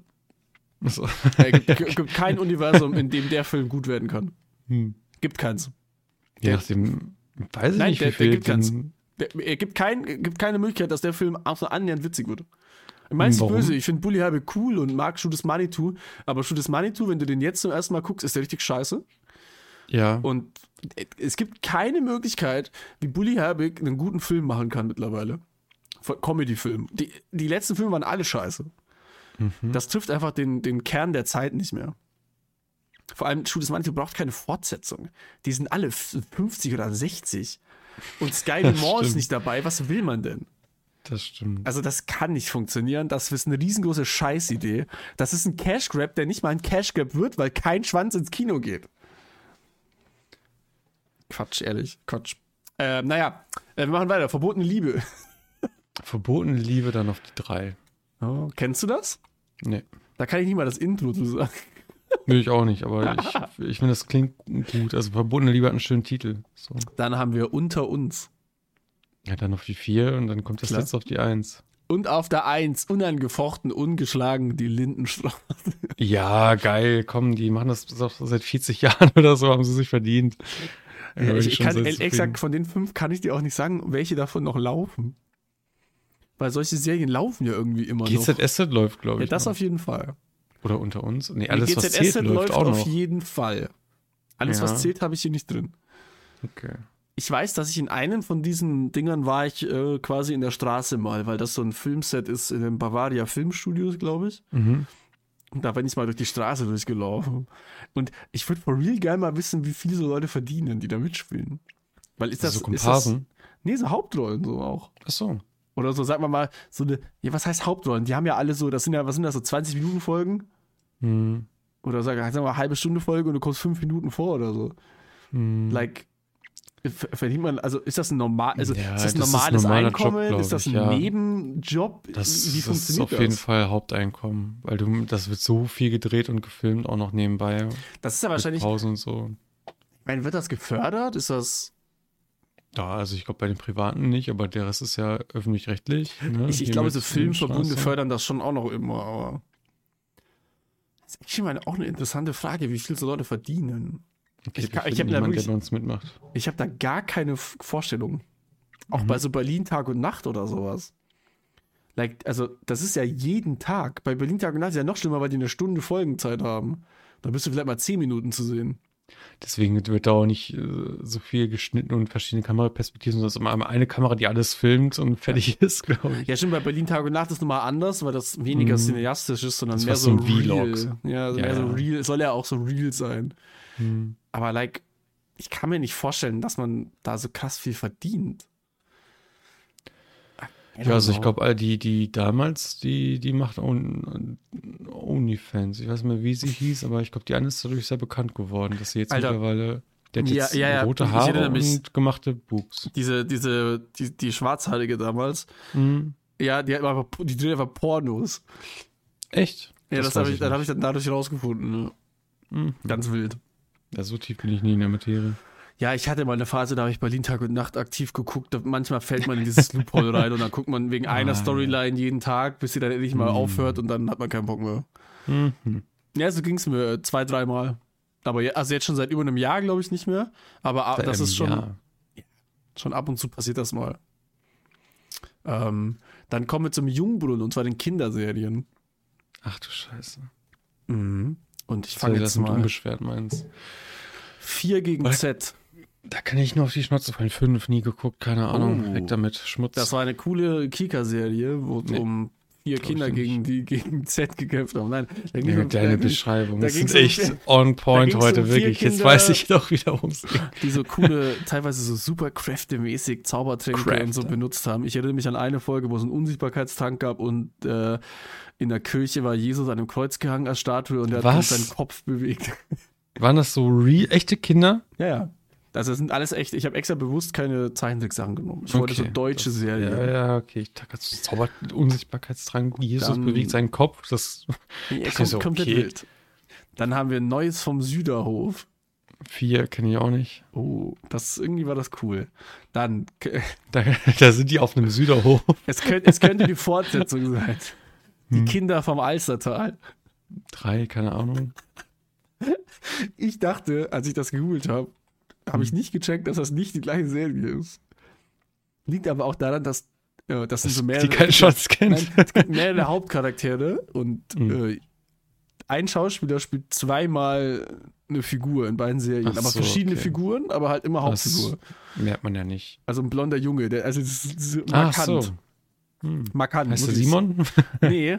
Also, Äh, gibt, gibt kein Universum, in dem der Film gut werden kann. hm. Gibt keins. Je nachdem, weiß ich Nein, nicht, der- wie viel der gibt keins. Er gibt, kein, gibt keine Möglichkeit, dass der Film auch so annähernd witzig wird. Ich meine, es Warum? böse. Ich finde Bully Herbig cool und mag Shoot Manitou, aber Shoot Manitou, wenn du den jetzt zum ersten Mal guckst, ist der richtig scheiße. Ja. Und es gibt keine Möglichkeit, wie Bully Herbig einen guten Film machen kann mittlerweile. Comedy-Film. Die, die letzten Filme waren alle scheiße. Das trifft einfach den, den Kern der Zeit nicht mehr. Vor allem, Shoot Manitou braucht keine Fortsetzung. Die sind alle f- 50 oder 60. Und Sky Mall ist nicht dabei. Was will man denn? das stimmt. Also das kann nicht funktionieren. Das ist eine riesengroße Scheißidee. Das ist ein Cash Grab, der nicht mal ein Cash Grab wird, weil kein Schwanz ins Kino geht. Quatsch, ehrlich, Quatsch. Äh, naja, äh, wir machen weiter. Verbotene Liebe. Verbotene Liebe dann auf die drei. Oh, kennst du das? Nee. Da kann ich nicht mal das Intro zu sagen. Will ich auch nicht, aber ich, ich finde, das klingt gut. Also Verbotene Liebe hat einen schönen Titel. So. Dann haben wir Unter uns. Ja, dann auf die vier und dann kommt das Klar. letzte auf die eins. Und auf der Eins, unangefochten, ungeschlagen, die Lindenstraße. Ja, geil. Komm, die machen das seit 40 Jahren oder so, haben sie sich verdient. Bin ich, ich kann, gesagt, von den fünf kann ich dir auch nicht sagen, welche davon noch laufen. Weil solche Serien laufen ja irgendwie immer noch. GZSZ läuft, glaube Ja, ich. das noch. auf jeden Fall. Oder unter uns. Nee, alles, was GZSZ zählt, läuft auch auf noch. jeden Fall. Alles, Ja. was zählt, habe ich hier nicht drin. Okay. Ich weiß, dass ich in einem von diesen Dingern war ich äh, quasi in der Straße mal, weil das so ein Filmset ist in den Bavaria Filmstudios, glaube ich. Mhm. Und da bin ich mal durch die Straße durchgelaufen. Und ich würde for real gerne mal wissen, wie viel so Leute verdienen, die da mitspielen. Weil ist das, so ist das Komparsen? Nee, so Hauptrollen so auch. Ach so. Oder so, sagen wir mal, so eine, ja, was heißt Hauptrollen? Die haben ja alle so, das sind ja, was sind das, so 20 Minuten Folgen? Hm. Oder sag, wir mal, halbe Stunde Folge und du kommst fünf Minuten vor oder so. Hm. Like, ver- verdient man, also ist das ein normal, also Ja, ist das ein das ist normales normaler Job, Einkommen? glaub ist das ein ja. Nebenjob? Das, Wie das ist funktioniert auf das? jeden Fall Haupteinkommen, weil du, das wird so viel gedreht und gefilmt, auch noch nebenbei. Das ist ja wahrscheinlich, Pausen und so. ich meine, wird das gefördert? Ist das, Ja, also ich glaube bei den Privaten nicht, aber der Rest ist ja öffentlich-rechtlich. Ne? ich, ich glaube, so Filmverbunde fördern das schon auch noch immer, aber ist actually mal auch eine interessante Frage, wie viel so Leute verdienen. Okay, ich ich finden hab da wirklich-. Ich habe da gar keine Vorstellung. Auch Mhm. bei so Berlin Tag und Nacht oder sowas. Like, also, das ist ja jeden Tag. Bei Berlin Tag und Nacht ist ja noch schlimmer, weil die eine Stunde Folgenzeit haben. Da bist du vielleicht mal zehn Minuten zu sehen. Deswegen wird da auch nicht äh, so viel geschnitten und verschiedene Kameraperspektiven, sondern es ist immer eine Kamera, die alles filmt und fertig ist, glaube ich. Ja, stimmt, bei Berlin Tag und Nacht ist nochmal anders, weil das weniger Mhm. cineastisch ist, sondern Das mehr so so ein Vlog. Ja, also Ja, mehr so ja. real. Soll ja auch so real sein. Hm. Aber like, ich kann mir nicht vorstellen, dass man da so krass viel verdient. Ja, also ich know. glaube, die, die damals, die, die macht On- OnlyFans. Ich weiß nicht mehr, wie sie hieß, aber ich glaube, die eine ist dadurch sehr bekannt geworden, dass sie jetzt Alter. mittlerweile, der hat jetzt ja, ja. rote Haare und gemachte Buchs. Diese, diese, die, die Schwarzhaarige damals, Mhm. ja, die hat einfach, die dreht einfach Pornos. Echt? Ja, das, weiß habe ich, das nicht. habe ich dann dadurch rausgefunden. Ne? Mhm. Ganz wild. Ja, so tief bin ich nie in der Materie. Ja, ich hatte mal eine Phase, da habe ich Berlin Tag und Nacht aktiv geguckt. Da, manchmal fällt man in dieses Loophole rein und dann guckt man wegen einer Ah, Storyline jeden Tag, bis sie dann endlich mal Mhm. aufhört und dann hat man keinen Bock mehr. Mhm. Ja, so ging es mir äh, zwei, dreimal. Aber also jetzt schon seit über einem Jahr, glaube ich, nicht mehr. Aber ah, das Ähm, ist schon, schon ab und zu passiert das mal. Ähm, dann kommen wir zum Jungbrunnen und zwar den Kinderserien. Ach du Scheiße. Mhm. Und ich Weil fange jetzt das mal. unbeschwert meinst. 4 gegen Was? Z. Da kann ich nur auf die Schnauze fallen. Fünf, nie geguckt, keine Ahnung. Oh. Weg damit. Schmutz. Das war eine coole Kika-Serie, wo es Nee. um vier Kinder gegen, die gegen Z gekämpft haben. Nein, da ging ja, um- deine da- Beschreibung. da um echt on point heute, um wirklich. Jetzt Kinder- weiß ich doch wieder, worum es geht. die so coole, teilweise so super kräftemäßig Zaubertränke Kräfte. und so benutzt haben. Ich erinnere mich an eine Folge, wo es einen Unsichtbarkeitstank gab und äh, in der Kirche war Jesus an einem Kreuz gehangen als Statue und er hat seinen Kopf bewegt. Waren das so real, echte Kinder? Ja, ja. Also das sind alles echt, ich habe extra bewusst keine Zeichentricksachen genommen. Ich wollte so Okay. deutsche Das- Serien. Ja, ja, okay. Ich dachte, das zaubert Unsichtbarkeitstrank. Jesus Dann- bewegt seinen Kopf. Das Nee, Das ist okay. komplett wild. Dann haben wir Neues vom Süderhof. vier kenne ich auch nicht. Oh, das irgendwie war das cool. Dann, Da, da sind die auf einem Süderhof. es könnte, es könnte die Fortsetzung sein. Die Hm. Kinder vom Alstertal. Drei, keine Ahnung. Ich dachte, als ich das gegoogelt habe, habe ich nicht gecheckt, dass das nicht die gleiche Serie ist. Liegt aber auch daran, dass äh, das sind so die mehrere, keinen Shots kennt. Nein, es gibt mehrere Hauptcharaktere und Mhm. äh, ein Schauspieler spielt zweimal eine Figur in beiden Serien, Ach aber so, verschiedene okay. Figuren, aber halt immer Das Hauptfigur. merkt man ja nicht. Also ein blonder Junge, der, also das ist, das Ach markant. so. Hm. Markant. Heißt wirklich. Simon? Nee,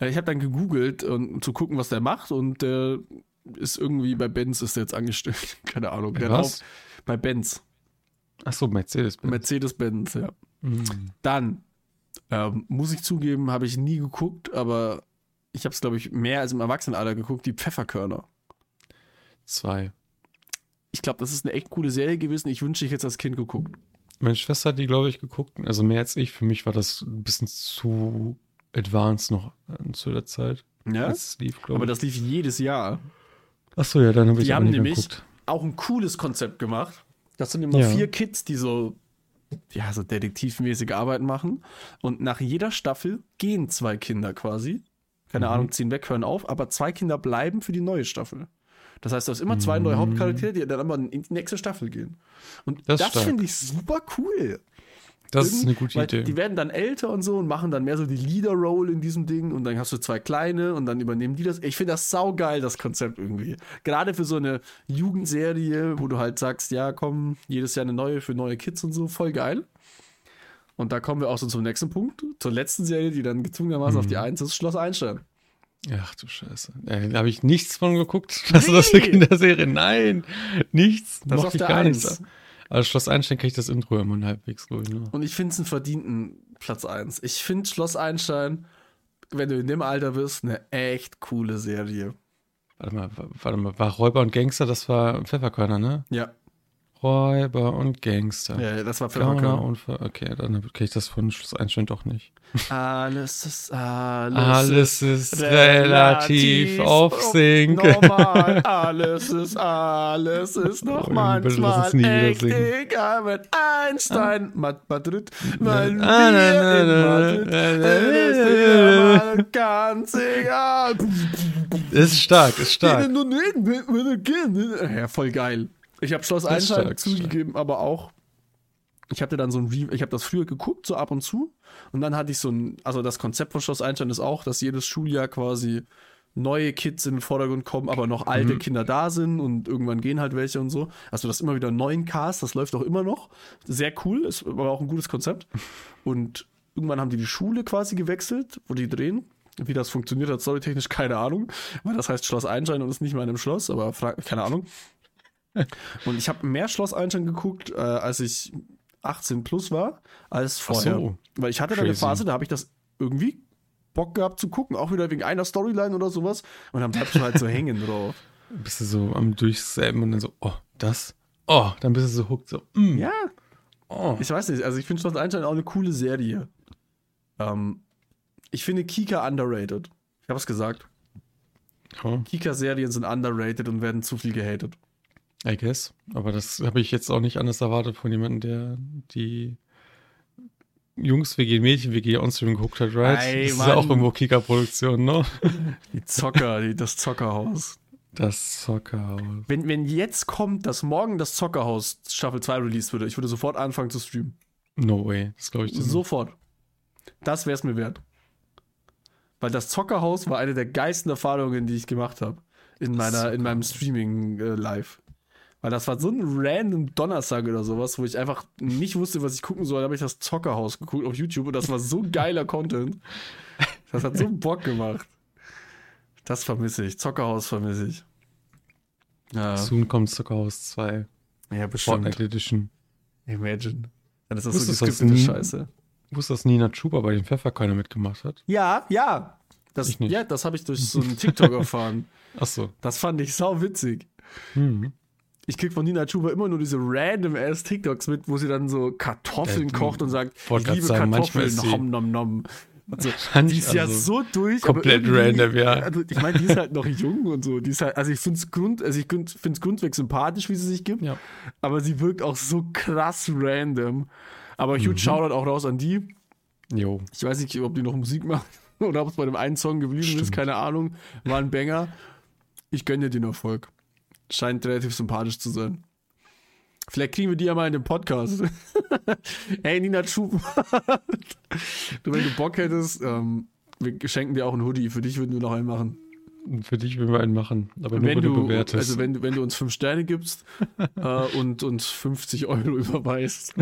äh, ich habe dann gegoogelt, um zu gucken, was der macht und der ist irgendwie bei Benz ist jetzt angestellt. Keine Ahnung. Der Was? Bei Benz. Ach so, Mercedes. Mercedes-Benz, ja. Hm. Dann, ähm, muss ich zugeben, habe ich nie geguckt, aber ich habe es, glaube ich, mehr als im Erwachsenenalter geguckt, die Pfefferkörner. Zwei. Ich glaube, das ist eine echt coole Serie gewesen. Ich wünsche, ich jetzt als Kind geguckt. Meine Schwester hat die, glaube ich, geguckt. Also mehr als ich. Für mich war das ein bisschen zu advanced noch äh, zu der Zeit. Ja? Lief, Aber das lief jedes Jahr. Ach so, ja, dann habe ich Die haben nämlich geguckt. auch ein cooles Konzept gemacht. Das sind immer Ja. vier Kids, die so, ja, so detektivmäßige Arbeiten machen. Und nach jeder Staffel gehen zwei Kinder quasi. Keine Mhm. Ahnung, ziehen weg, hören auf, aber zwei Kinder bleiben für die neue Staffel. Das heißt, du hast immer zwei neue Mhm. Hauptcharaktere, die dann aber in die nächste Staffel gehen. Und Das das, finde ich super cool. Das ist eine gute Idee. Die werden dann älter und so und machen dann mehr so die Leader-Role in diesem Ding und dann hast du zwei kleine und dann übernehmen die das. Ich finde das saugeil, das Konzept irgendwie. Gerade für so eine Jugendserie, wo du halt sagst, ja, komm, jedes Jahr eine neue für neue Kids und so, voll geil. Und da kommen wir auch so zum nächsten Punkt, zur letzten Serie, die dann gezwungenermaßen auf die Eins ist, Schloss Einstein. Ach du Scheiße. Äh, da habe ich nichts von geguckt. Was ist das für Nee. Kinderserie? Nein, nichts. Das ist auf ich der gar Eins. nichts. Aber Schloss Einstein ich das Intro immer halbwegs, glaube ich. Ne? Und ich finde es einen verdienten Platz 1. Ich finde Schloss Einstein, wenn du in dem Alter bist, eine echt coole Serie. Warte mal, wa- warte mal, war Räuber und Gangster, das war Pfefferkörner, ne? Ja, Räuber und Gangster. ja das war Körner Pfefferkörner. und Ver okay, dann kenne ich das von Schloss Einstein doch nicht. Alles ist alles, Alles ist relativ auf Sync. Normal, alles ist alles ist noch Oh, bitte lass manchmal uns nie echt egal mit Einstein Mad Madrid, weil wir Ah, na, na, in na, Madrid na, na, es ist na, na, ganz egal. Ist stark, ist stark. Ja, voll geil. Ich habe Schloss Einstein stark. zugegeben, aber auch. Ich hatte dann so ein Re ich habe das früher geguckt, so ab und zu. Und dann hatte ich so ein, also das Konzept von Schloss Einstein ist auch, dass jedes Schuljahr quasi neue Kids in den Vordergrund kommen, aber noch alte Mhm. Kinder da sind und irgendwann gehen halt welche und so. Also das immer wieder einen neuen Cast, das läuft auch immer noch. Sehr cool, ist aber auch ein gutes Konzept. Und irgendwann haben die die Schule quasi gewechselt, wo die drehen. Wie das funktioniert hat, storytechnisch keine Ahnung, weil das heißt Schloss Einstein und ist nicht mal in einem Schloss, aber keine Ahnung. Und ich habe mehr Schloss Einstein geguckt, äh, als ich 18 plus war, als vorher. so. Weil ich hatte da eine Crazy. Phase, da habe ich das irgendwie Bock gehabt zu gucken, auch wieder wegen einer Storyline oder sowas. Und dann bleibst du halt so hängen drauf. Bist du so am Durchsäben und dann so, oh, das? Oh, dann bist du so hooked, so, mm, Ja, oh. ich weiß nicht, also ich finde Schloss Einstein auch eine coole Serie. Ähm, ich finde Kika underrated. Ich habe es gesagt. oh. Kika-Serien sind underrated und werden zu viel gehatet. I guess. Aber das habe ich jetzt auch nicht anders erwartet von jemandem, der die Jungs-WG, Mädchen-WG on-stream geguckt hat, right? Ey, das ist ja Mann. auch irgendwo Kika-Produktion, ne? Die Zocker, die, das Zockerhaus. Das Soccerhaus. Wenn, wenn jetzt kommt, dass morgen das Zockerhaus Staffel 2 released würde, ich würde sofort anfangen zu streamen. No way. Das glaube ich nicht. Sofort. Das wäre es mir wert. Weil das Zockerhaus war eine der geilsten Erfahrungen, die ich gemacht habe. In, meiner, in meinem Streaming äh, live. Weil das war so ein random Donnerstag oder sowas, wo ich einfach nicht wusste, was ich gucken soll. Da habe ich das Zockerhaus geguckt auf YouTube und das war so geiler Content. Das hat so Bock gemacht. Das vermisse ich. Zockerhaus vermisse ich. Ja, Soon kommt Soccerhaus 2. ja bestimmt. Fortnite Edition. Imagine. Dann ist das so Wusstest geskriptete nie- Scheiße. Wusstest du, dass Nina Chuba bei den Pfefferkörner mitgemacht hat? Ja, ja. Das, Ich nicht. ja, das habe ich durch so einen TikTok erfahren. Achso. Das fand ich sau witzig. Hm. Ich krieg von Nina Chuba immer nur diese random ass TikToks mit, wo sie dann so Kartoffeln Ja, du- kocht und sagt, ich liebe sagen, Kartoffeln, ist nom nom nom. So. Manch- Die ist ja also so durch. komplett random, ja. Also ich meine, die ist halt noch jung und so. Die ist halt, also ich finde es Grund, also ich grundweg sympathisch, wie sie sich gibt. Ja. Aber sie wirkt auch so krass random. Aber Mhm. huge Shoutout auch raus an die. Jo. Ich weiß nicht, ob die noch Musik machen oder ob es bei dem einen Song geblieben ist, Stimmt. keine Ahnung. War ein Banger. Ich gönne dir den Erfolg. Scheint relativ sympathisch zu sein. Vielleicht kriegen wir die ja mal in den Podcast. hey, Nina Schub. du, wenn du Bock hättest, ähm, wir schenken dir auch einen Hoodie. Für dich würden wir noch einen machen. Für dich würden wir einen machen, aber nur wenn wenn du du, bewertest. also wenn, du- wenn du uns fünf Sterne gibst äh, und uns 50 Euro überweist.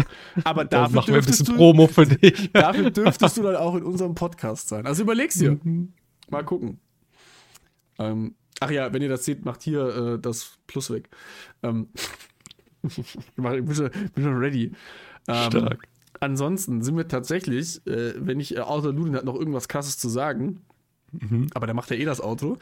Aber dann dafür machen wir ein bisschen du, Promo für dich. dafür dürftest du dann auch in unserem Podcast sein. Also überleg's dir. Mhm. Mal gucken. Ähm, ach ja, wenn ihr das seht, macht hier äh, das Plus weg. Ähm, ich bin schon, bin schon ready. Ähm, Stark. Ansonsten sind wir tatsächlich, äh, wenn ich, äh, außer Ludin hat noch irgendwas krasses zu sagen, Mhm. aber der macht ja eh das Outro,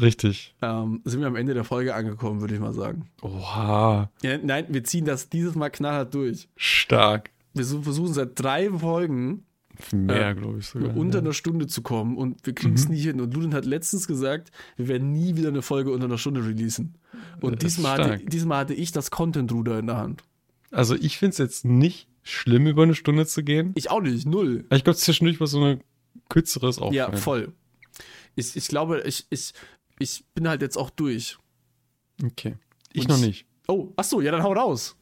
Richtig. ähm, sind wir am Ende der Folge angekommen, würde ich mal sagen. Oha, Ja, nein, wir ziehen das dieses Mal knallhart durch. stark. Wir so- versuchen seit drei Folgen Mehr, Äh, glaube ich sogar. unter ja. einer Stunde zu kommen und wir kriegen es Mhm. nie hin. Und Ludin hat letztens gesagt, wir werden nie wieder eine Folge unter einer Stunde releasen. Und diesmal hatte, diesmal hatte ich das Content-Ruder in der Hand. Also ich finde es jetzt nicht schlimm, über eine Stunde zu gehen. Ich auch nicht, null. Ich glaube, zwischendurch war so eine kürzeres auch. Ja, voll. Ich, ich glaube, ich, ich, ich bin halt jetzt auch durch. Okay. Ich Und noch ich- nicht. Oh, ach so, ja, dann hau raus.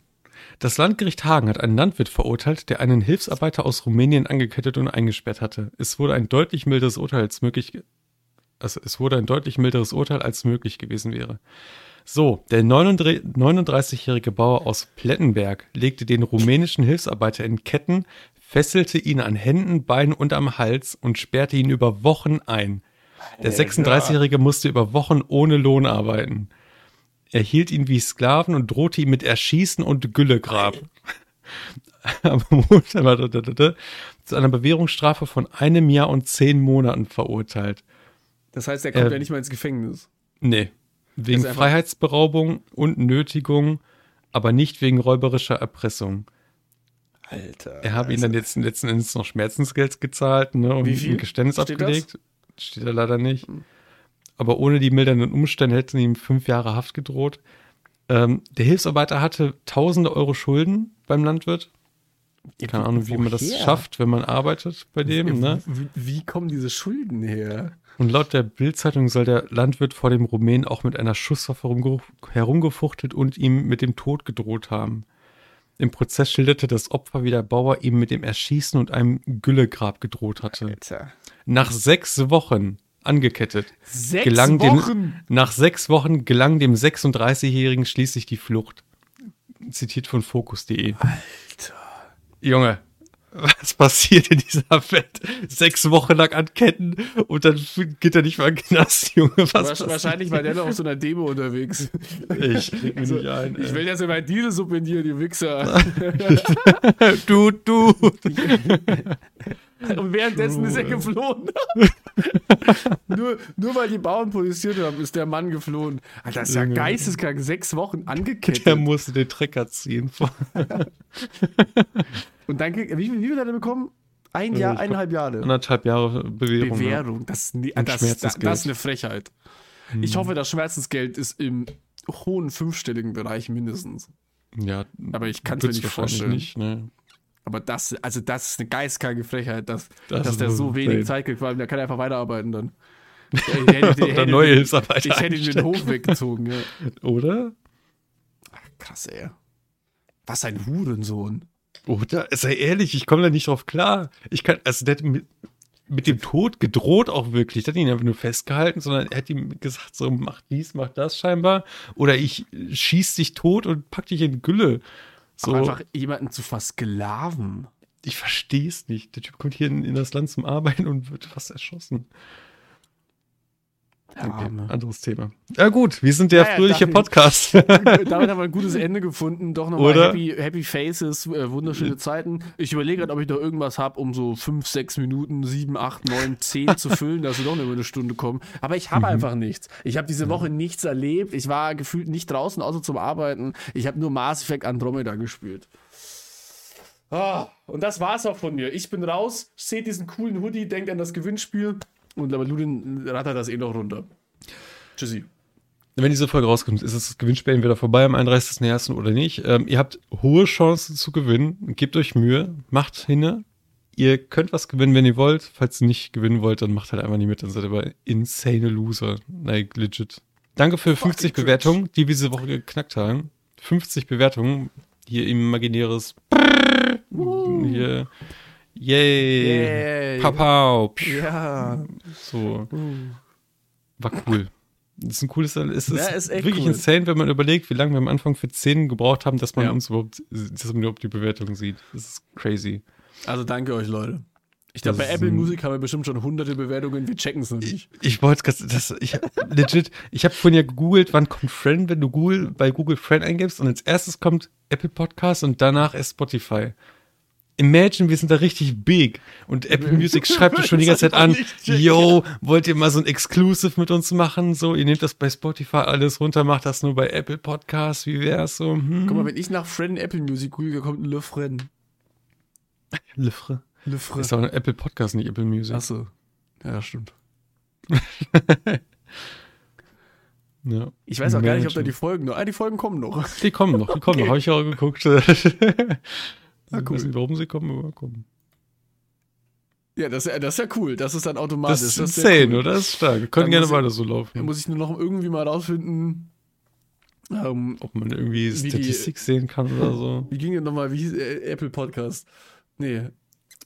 Das Landgericht Hagen hat einen Landwirt verurteilt, der einen Hilfsarbeiter aus Rumänien angekettet und eingesperrt hatte. Es wurde ein deutlich milderes Urteil als möglich, also es wurde ein deutlich milderes Urteil als möglich gewesen wäre. So, der 39 39-jährige Bauer aus Plettenberg legte den rumänischen Hilfsarbeiter in Ketten, fesselte ihn an Händen, Beinen und am Hals und sperrte ihn über Wochen ein. Der 36-jährige musste über Wochen ohne Lohn arbeiten. Er hielt ihn wie Sklaven und drohte ihm mit Erschießen und Güllegrab. Zu einer Bewährungsstrafe von einem Jahr und zehn Monaten verurteilt. Das heißt, er kommt Äh, ja nicht mal ins Gefängnis. Nee, wegen Freiheitsberaubung und Nötigung, aber nicht wegen räuberischer Erpressung. Alter. Er habe ihm dann jetzt letzten Endes noch Schmerzensgeld gezahlt ne, und Wie viel? ein Geständnis Steht das? abgelegt. Steht da leider nicht. Aber ohne die mildernden Umstände hätten ihm fünf Jahre Haft gedroht. Ähm, der Hilfsarbeiter hatte tausende Euro Schulden beim Landwirt. Keine Ahnung, wie man das schafft, wenn man arbeitet bei dem. Ne? Wie, wie kommen diese Schulden her? Und laut der Bildzeitung soll der Landwirt vor dem Rumänen auch mit einer Schusswaffe herumge herumgefuchtelt und ihm mit dem Tod gedroht haben. Im Prozess schilderte das Opfer, wie der Bauer ihm mit dem Erschießen und einem Güllegrab gedroht hatte. Alter. Nach sechs Wochen angekettet Sechs gelang Wochen? dem nach sechs Wochen gelang dem 36-Jährigen schließlich die Flucht. Zitiert von Focus.de. Alter. Junge, was passiert in dieser Welt? Sechs Wochen lang an Ketten und dann geht er nicht mal in den Knast, Junge. Was wahrscheinlich war der noch auf so einer Demo unterwegs. Ich krieg mich nicht ein. Ich ey. will jetzt über Diesel subventionieren, die Wichser. du, du. Und währenddessen ist er geflohen. nur, nur weil die Bauern protestiert haben, ist der Mann geflohen. Alter, das ist ja geisteskrank. Sechs Wochen angekettet. Der musste den Trecker ziehen. Und dann wie, viel- wie viel hat er bekommen? Ein Also Jahr, ich eineinhalb Jahre. Anderthalb Jahre Bewährung. ja. Bewährung. Das, Und das, das, das Schmerzensgeld. ist eine Frechheit. Ich hoffe, das Schmerzensgeld ist im hohen fünfstelligen Bereich mindestens. Ja, Aber ich kann's mir wird's nicht vorstellen. Nicht, ne? Aber das, also das ist eine geistkranke Frechheit, dass, Das dass der so wenig Zeit kriegt, weil der kann einfach weiterarbeiten dann. Ich hätte, ich Oder neue Hilfsarbeiter. Ich hätte ihm den Hof weggezogen, ja. Oder? Krass, ey. Was ein Hurensohn. Oder? Sei ehrlich, ich komme da nicht drauf klar. Ich kann, also der hat mit, mit dem Tod gedroht auch wirklich. Der hat ihn einfach nur festgehalten, sondern er hat ihm gesagt, so mach dies, mach das scheinbar. Oder ich schieß dich tot und pack dich in Gülle. So, Aber einfach jemanden zu versklaven. ich verstehe es nicht. Der Typ kommt hier in, in das Land zum Arbeiten und wird fast erschossen. Arme. anderes Thema. Ja gut, wir sind der Ja, ja, fröhliche ich- Podcast. Damit haben wir ein gutes Ende gefunden. Doch nochmal? Happy, Happy Faces, äh, wunderschöne Zeiten. Ich überlege gerade, ob ich noch irgendwas habe, um so 5, 6 Minuten, 7, 8, 9, 10 zu füllen, dass wir doch noch über eine Stunde kommen. Aber ich habe einfach nichts. Ich habe diese Woche nichts erlebt. Ich war gefühlt nicht draußen, außer zum Arbeiten. Ich habe nur Mass Effect Andromeda gespielt. Ah, und das war's auch von mir. Ich bin raus, seht diesen coolen Hoodie, denkt an das Gewinnspiel. Und aber Ludin rattert das eh noch runter. Tschüssi. Wenn diese Folge rauskommt, ist das Gewinnspiel entweder vorbei am 31.01. oder nicht. Ähm, ihr habt hohe Chancen zu gewinnen. Gebt euch Mühe, macht hinne. Ihr könnt was gewinnen, wenn ihr wollt. Falls ihr nicht gewinnen wollt, dann macht halt einfach nicht mit. Dann seid ihr aber insane Loser. Like, legit. Danke für 50 cringe. Bewertungen, die wir diese Woche geknackt haben. 50 Bewertungen. hier imaginäres hier yay, Yay. Papau, Ja. so war cool. Das ist ein cooles, es ist, Ja, ist wirklich cool. insane, wenn man überlegt, wie lange wir am Anfang für 10 gebraucht haben, dass man Ja. uns überhaupt, dass man überhaupt die Bewertung sieht. Das ist crazy. Also danke euch, Leute. Ich glaube, bei ist Apple Music haben wir bestimmt schon hunderte Bewertungen. Wir checken es noch nicht. Ich wollte es das, ich legit, ich habe vorhin ja gegoogelt, wann kommt Friend, wenn du Google bei Google Friend eingibst und als erstes kommt Apple Podcast und danach erst Spotify. Imagine, wir sind da richtig big und Apple Music schreibt uns schon die ganze Zeit an, ist yo, wollt ihr mal so ein Exclusive mit uns machen? So, ihr nehmt das bei Spotify alles runter, macht das nur bei Apple Podcast, wie wär's so? Hm? Guck mal, wenn ich nach Friend Apple Music google, kommt ein Le Friend. Lefre. Le Ist Friend. doch ein Apple Podcast, nicht Apple Music. Achso. Ja, stimmt. Ja. Ich weiß auch gar nicht, ob da Imagine. die Folgen noch. Ah, die Folgen kommen noch. Die kommen noch, die kommen noch, habe ich auch geguckt. Ah, Ich weiß nicht, warum sie kommen, aber kommen. Ja, das, ist- das ist ja cool. Das ist dann automatisch. Das ist das insane, sehr cool. oder? Das ist stark. Wir können Dann gerne weiter so Da laufen. muss ich nur noch irgendwie mal rausfinden. Ähm, Ob man irgendwie Wie die- Statistik sehen kann oder so. wie ging denn nochmal? Wie hieß äh, Apple Podcast? Nee.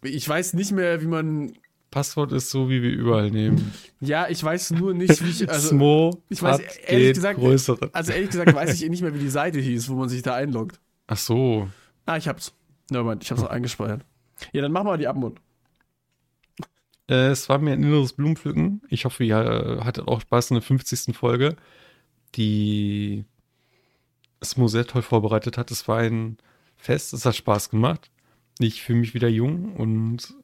Ich weiß nicht mehr, wie man. Passwort ist so, wie wir überall nehmen. Ja, ich weiß nur nicht, wie ich. Also, Smo ich weiß ehrlich gesagt- größeren. also ehrlich gesagt weiß ich nicht mehr, wie die Seite hieß, wo man sich da einloggt. Ach so. Ah, ich hab's. Nevermind, ich hab's auch eingespeichert. Ja, dann mach mal die Abmund. Äh, es war mir ein inneres Blumenpflücken. Ich hoffe, ihr äh, hattet auch Spaß in der 50. Folge, die Smo sehr toll vorbereitet hat. Es war ein Fest, es hat Spaß gemacht. Ich fühle mich wieder jung und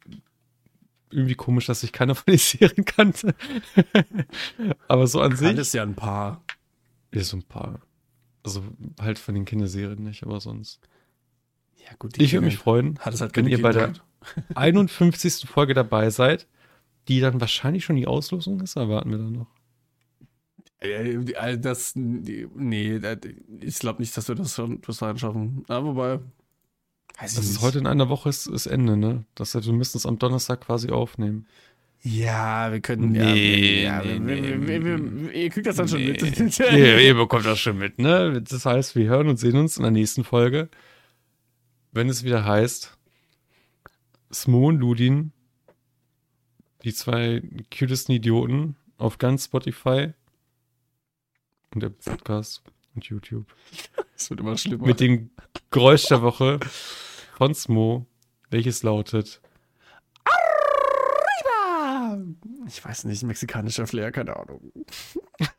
irgendwie komisch, dass ich keiner von den Serien kannte. Aber so an sich. Alles ja ein paar. Ja, so ein paar. Also halt von den Kinderserien nicht, aber sonst. Ja, gut. Ich würde mich freuen, Hat es halt wenn ihr bei der Kindheit. 51. Folge dabei seid, die dann wahrscheinlich schon die Auslosung ist, erwarten wir dann noch. Äh, äh, Das, nee, das- ich glaube nicht, dass wir das schon bis dahin schaffen. Aber wobei, ich Das nicht. ist heute in einer Woche ist, ist Ende, ne? Das heißt, wir müssen es am Donnerstag quasi aufnehmen. Ja, wir können. Nee, ja, nee, nee. wir, wir, wir, ihr kriegt das dann schon mit. ihr, ihr bekommt das schon mit, ne? Das heißt, wir hören und sehen uns in der nächsten Folge, wenn es wieder heißt, Smo und Ludin, die zwei cutesten Idioten auf ganz Spotify und der Podcast und YouTube. Das wird immer schlimmer. Mit dem Geräusch der Woche von Smo, welches lautet ich weiß nicht, mexikanischer Flair, keine Ahnung.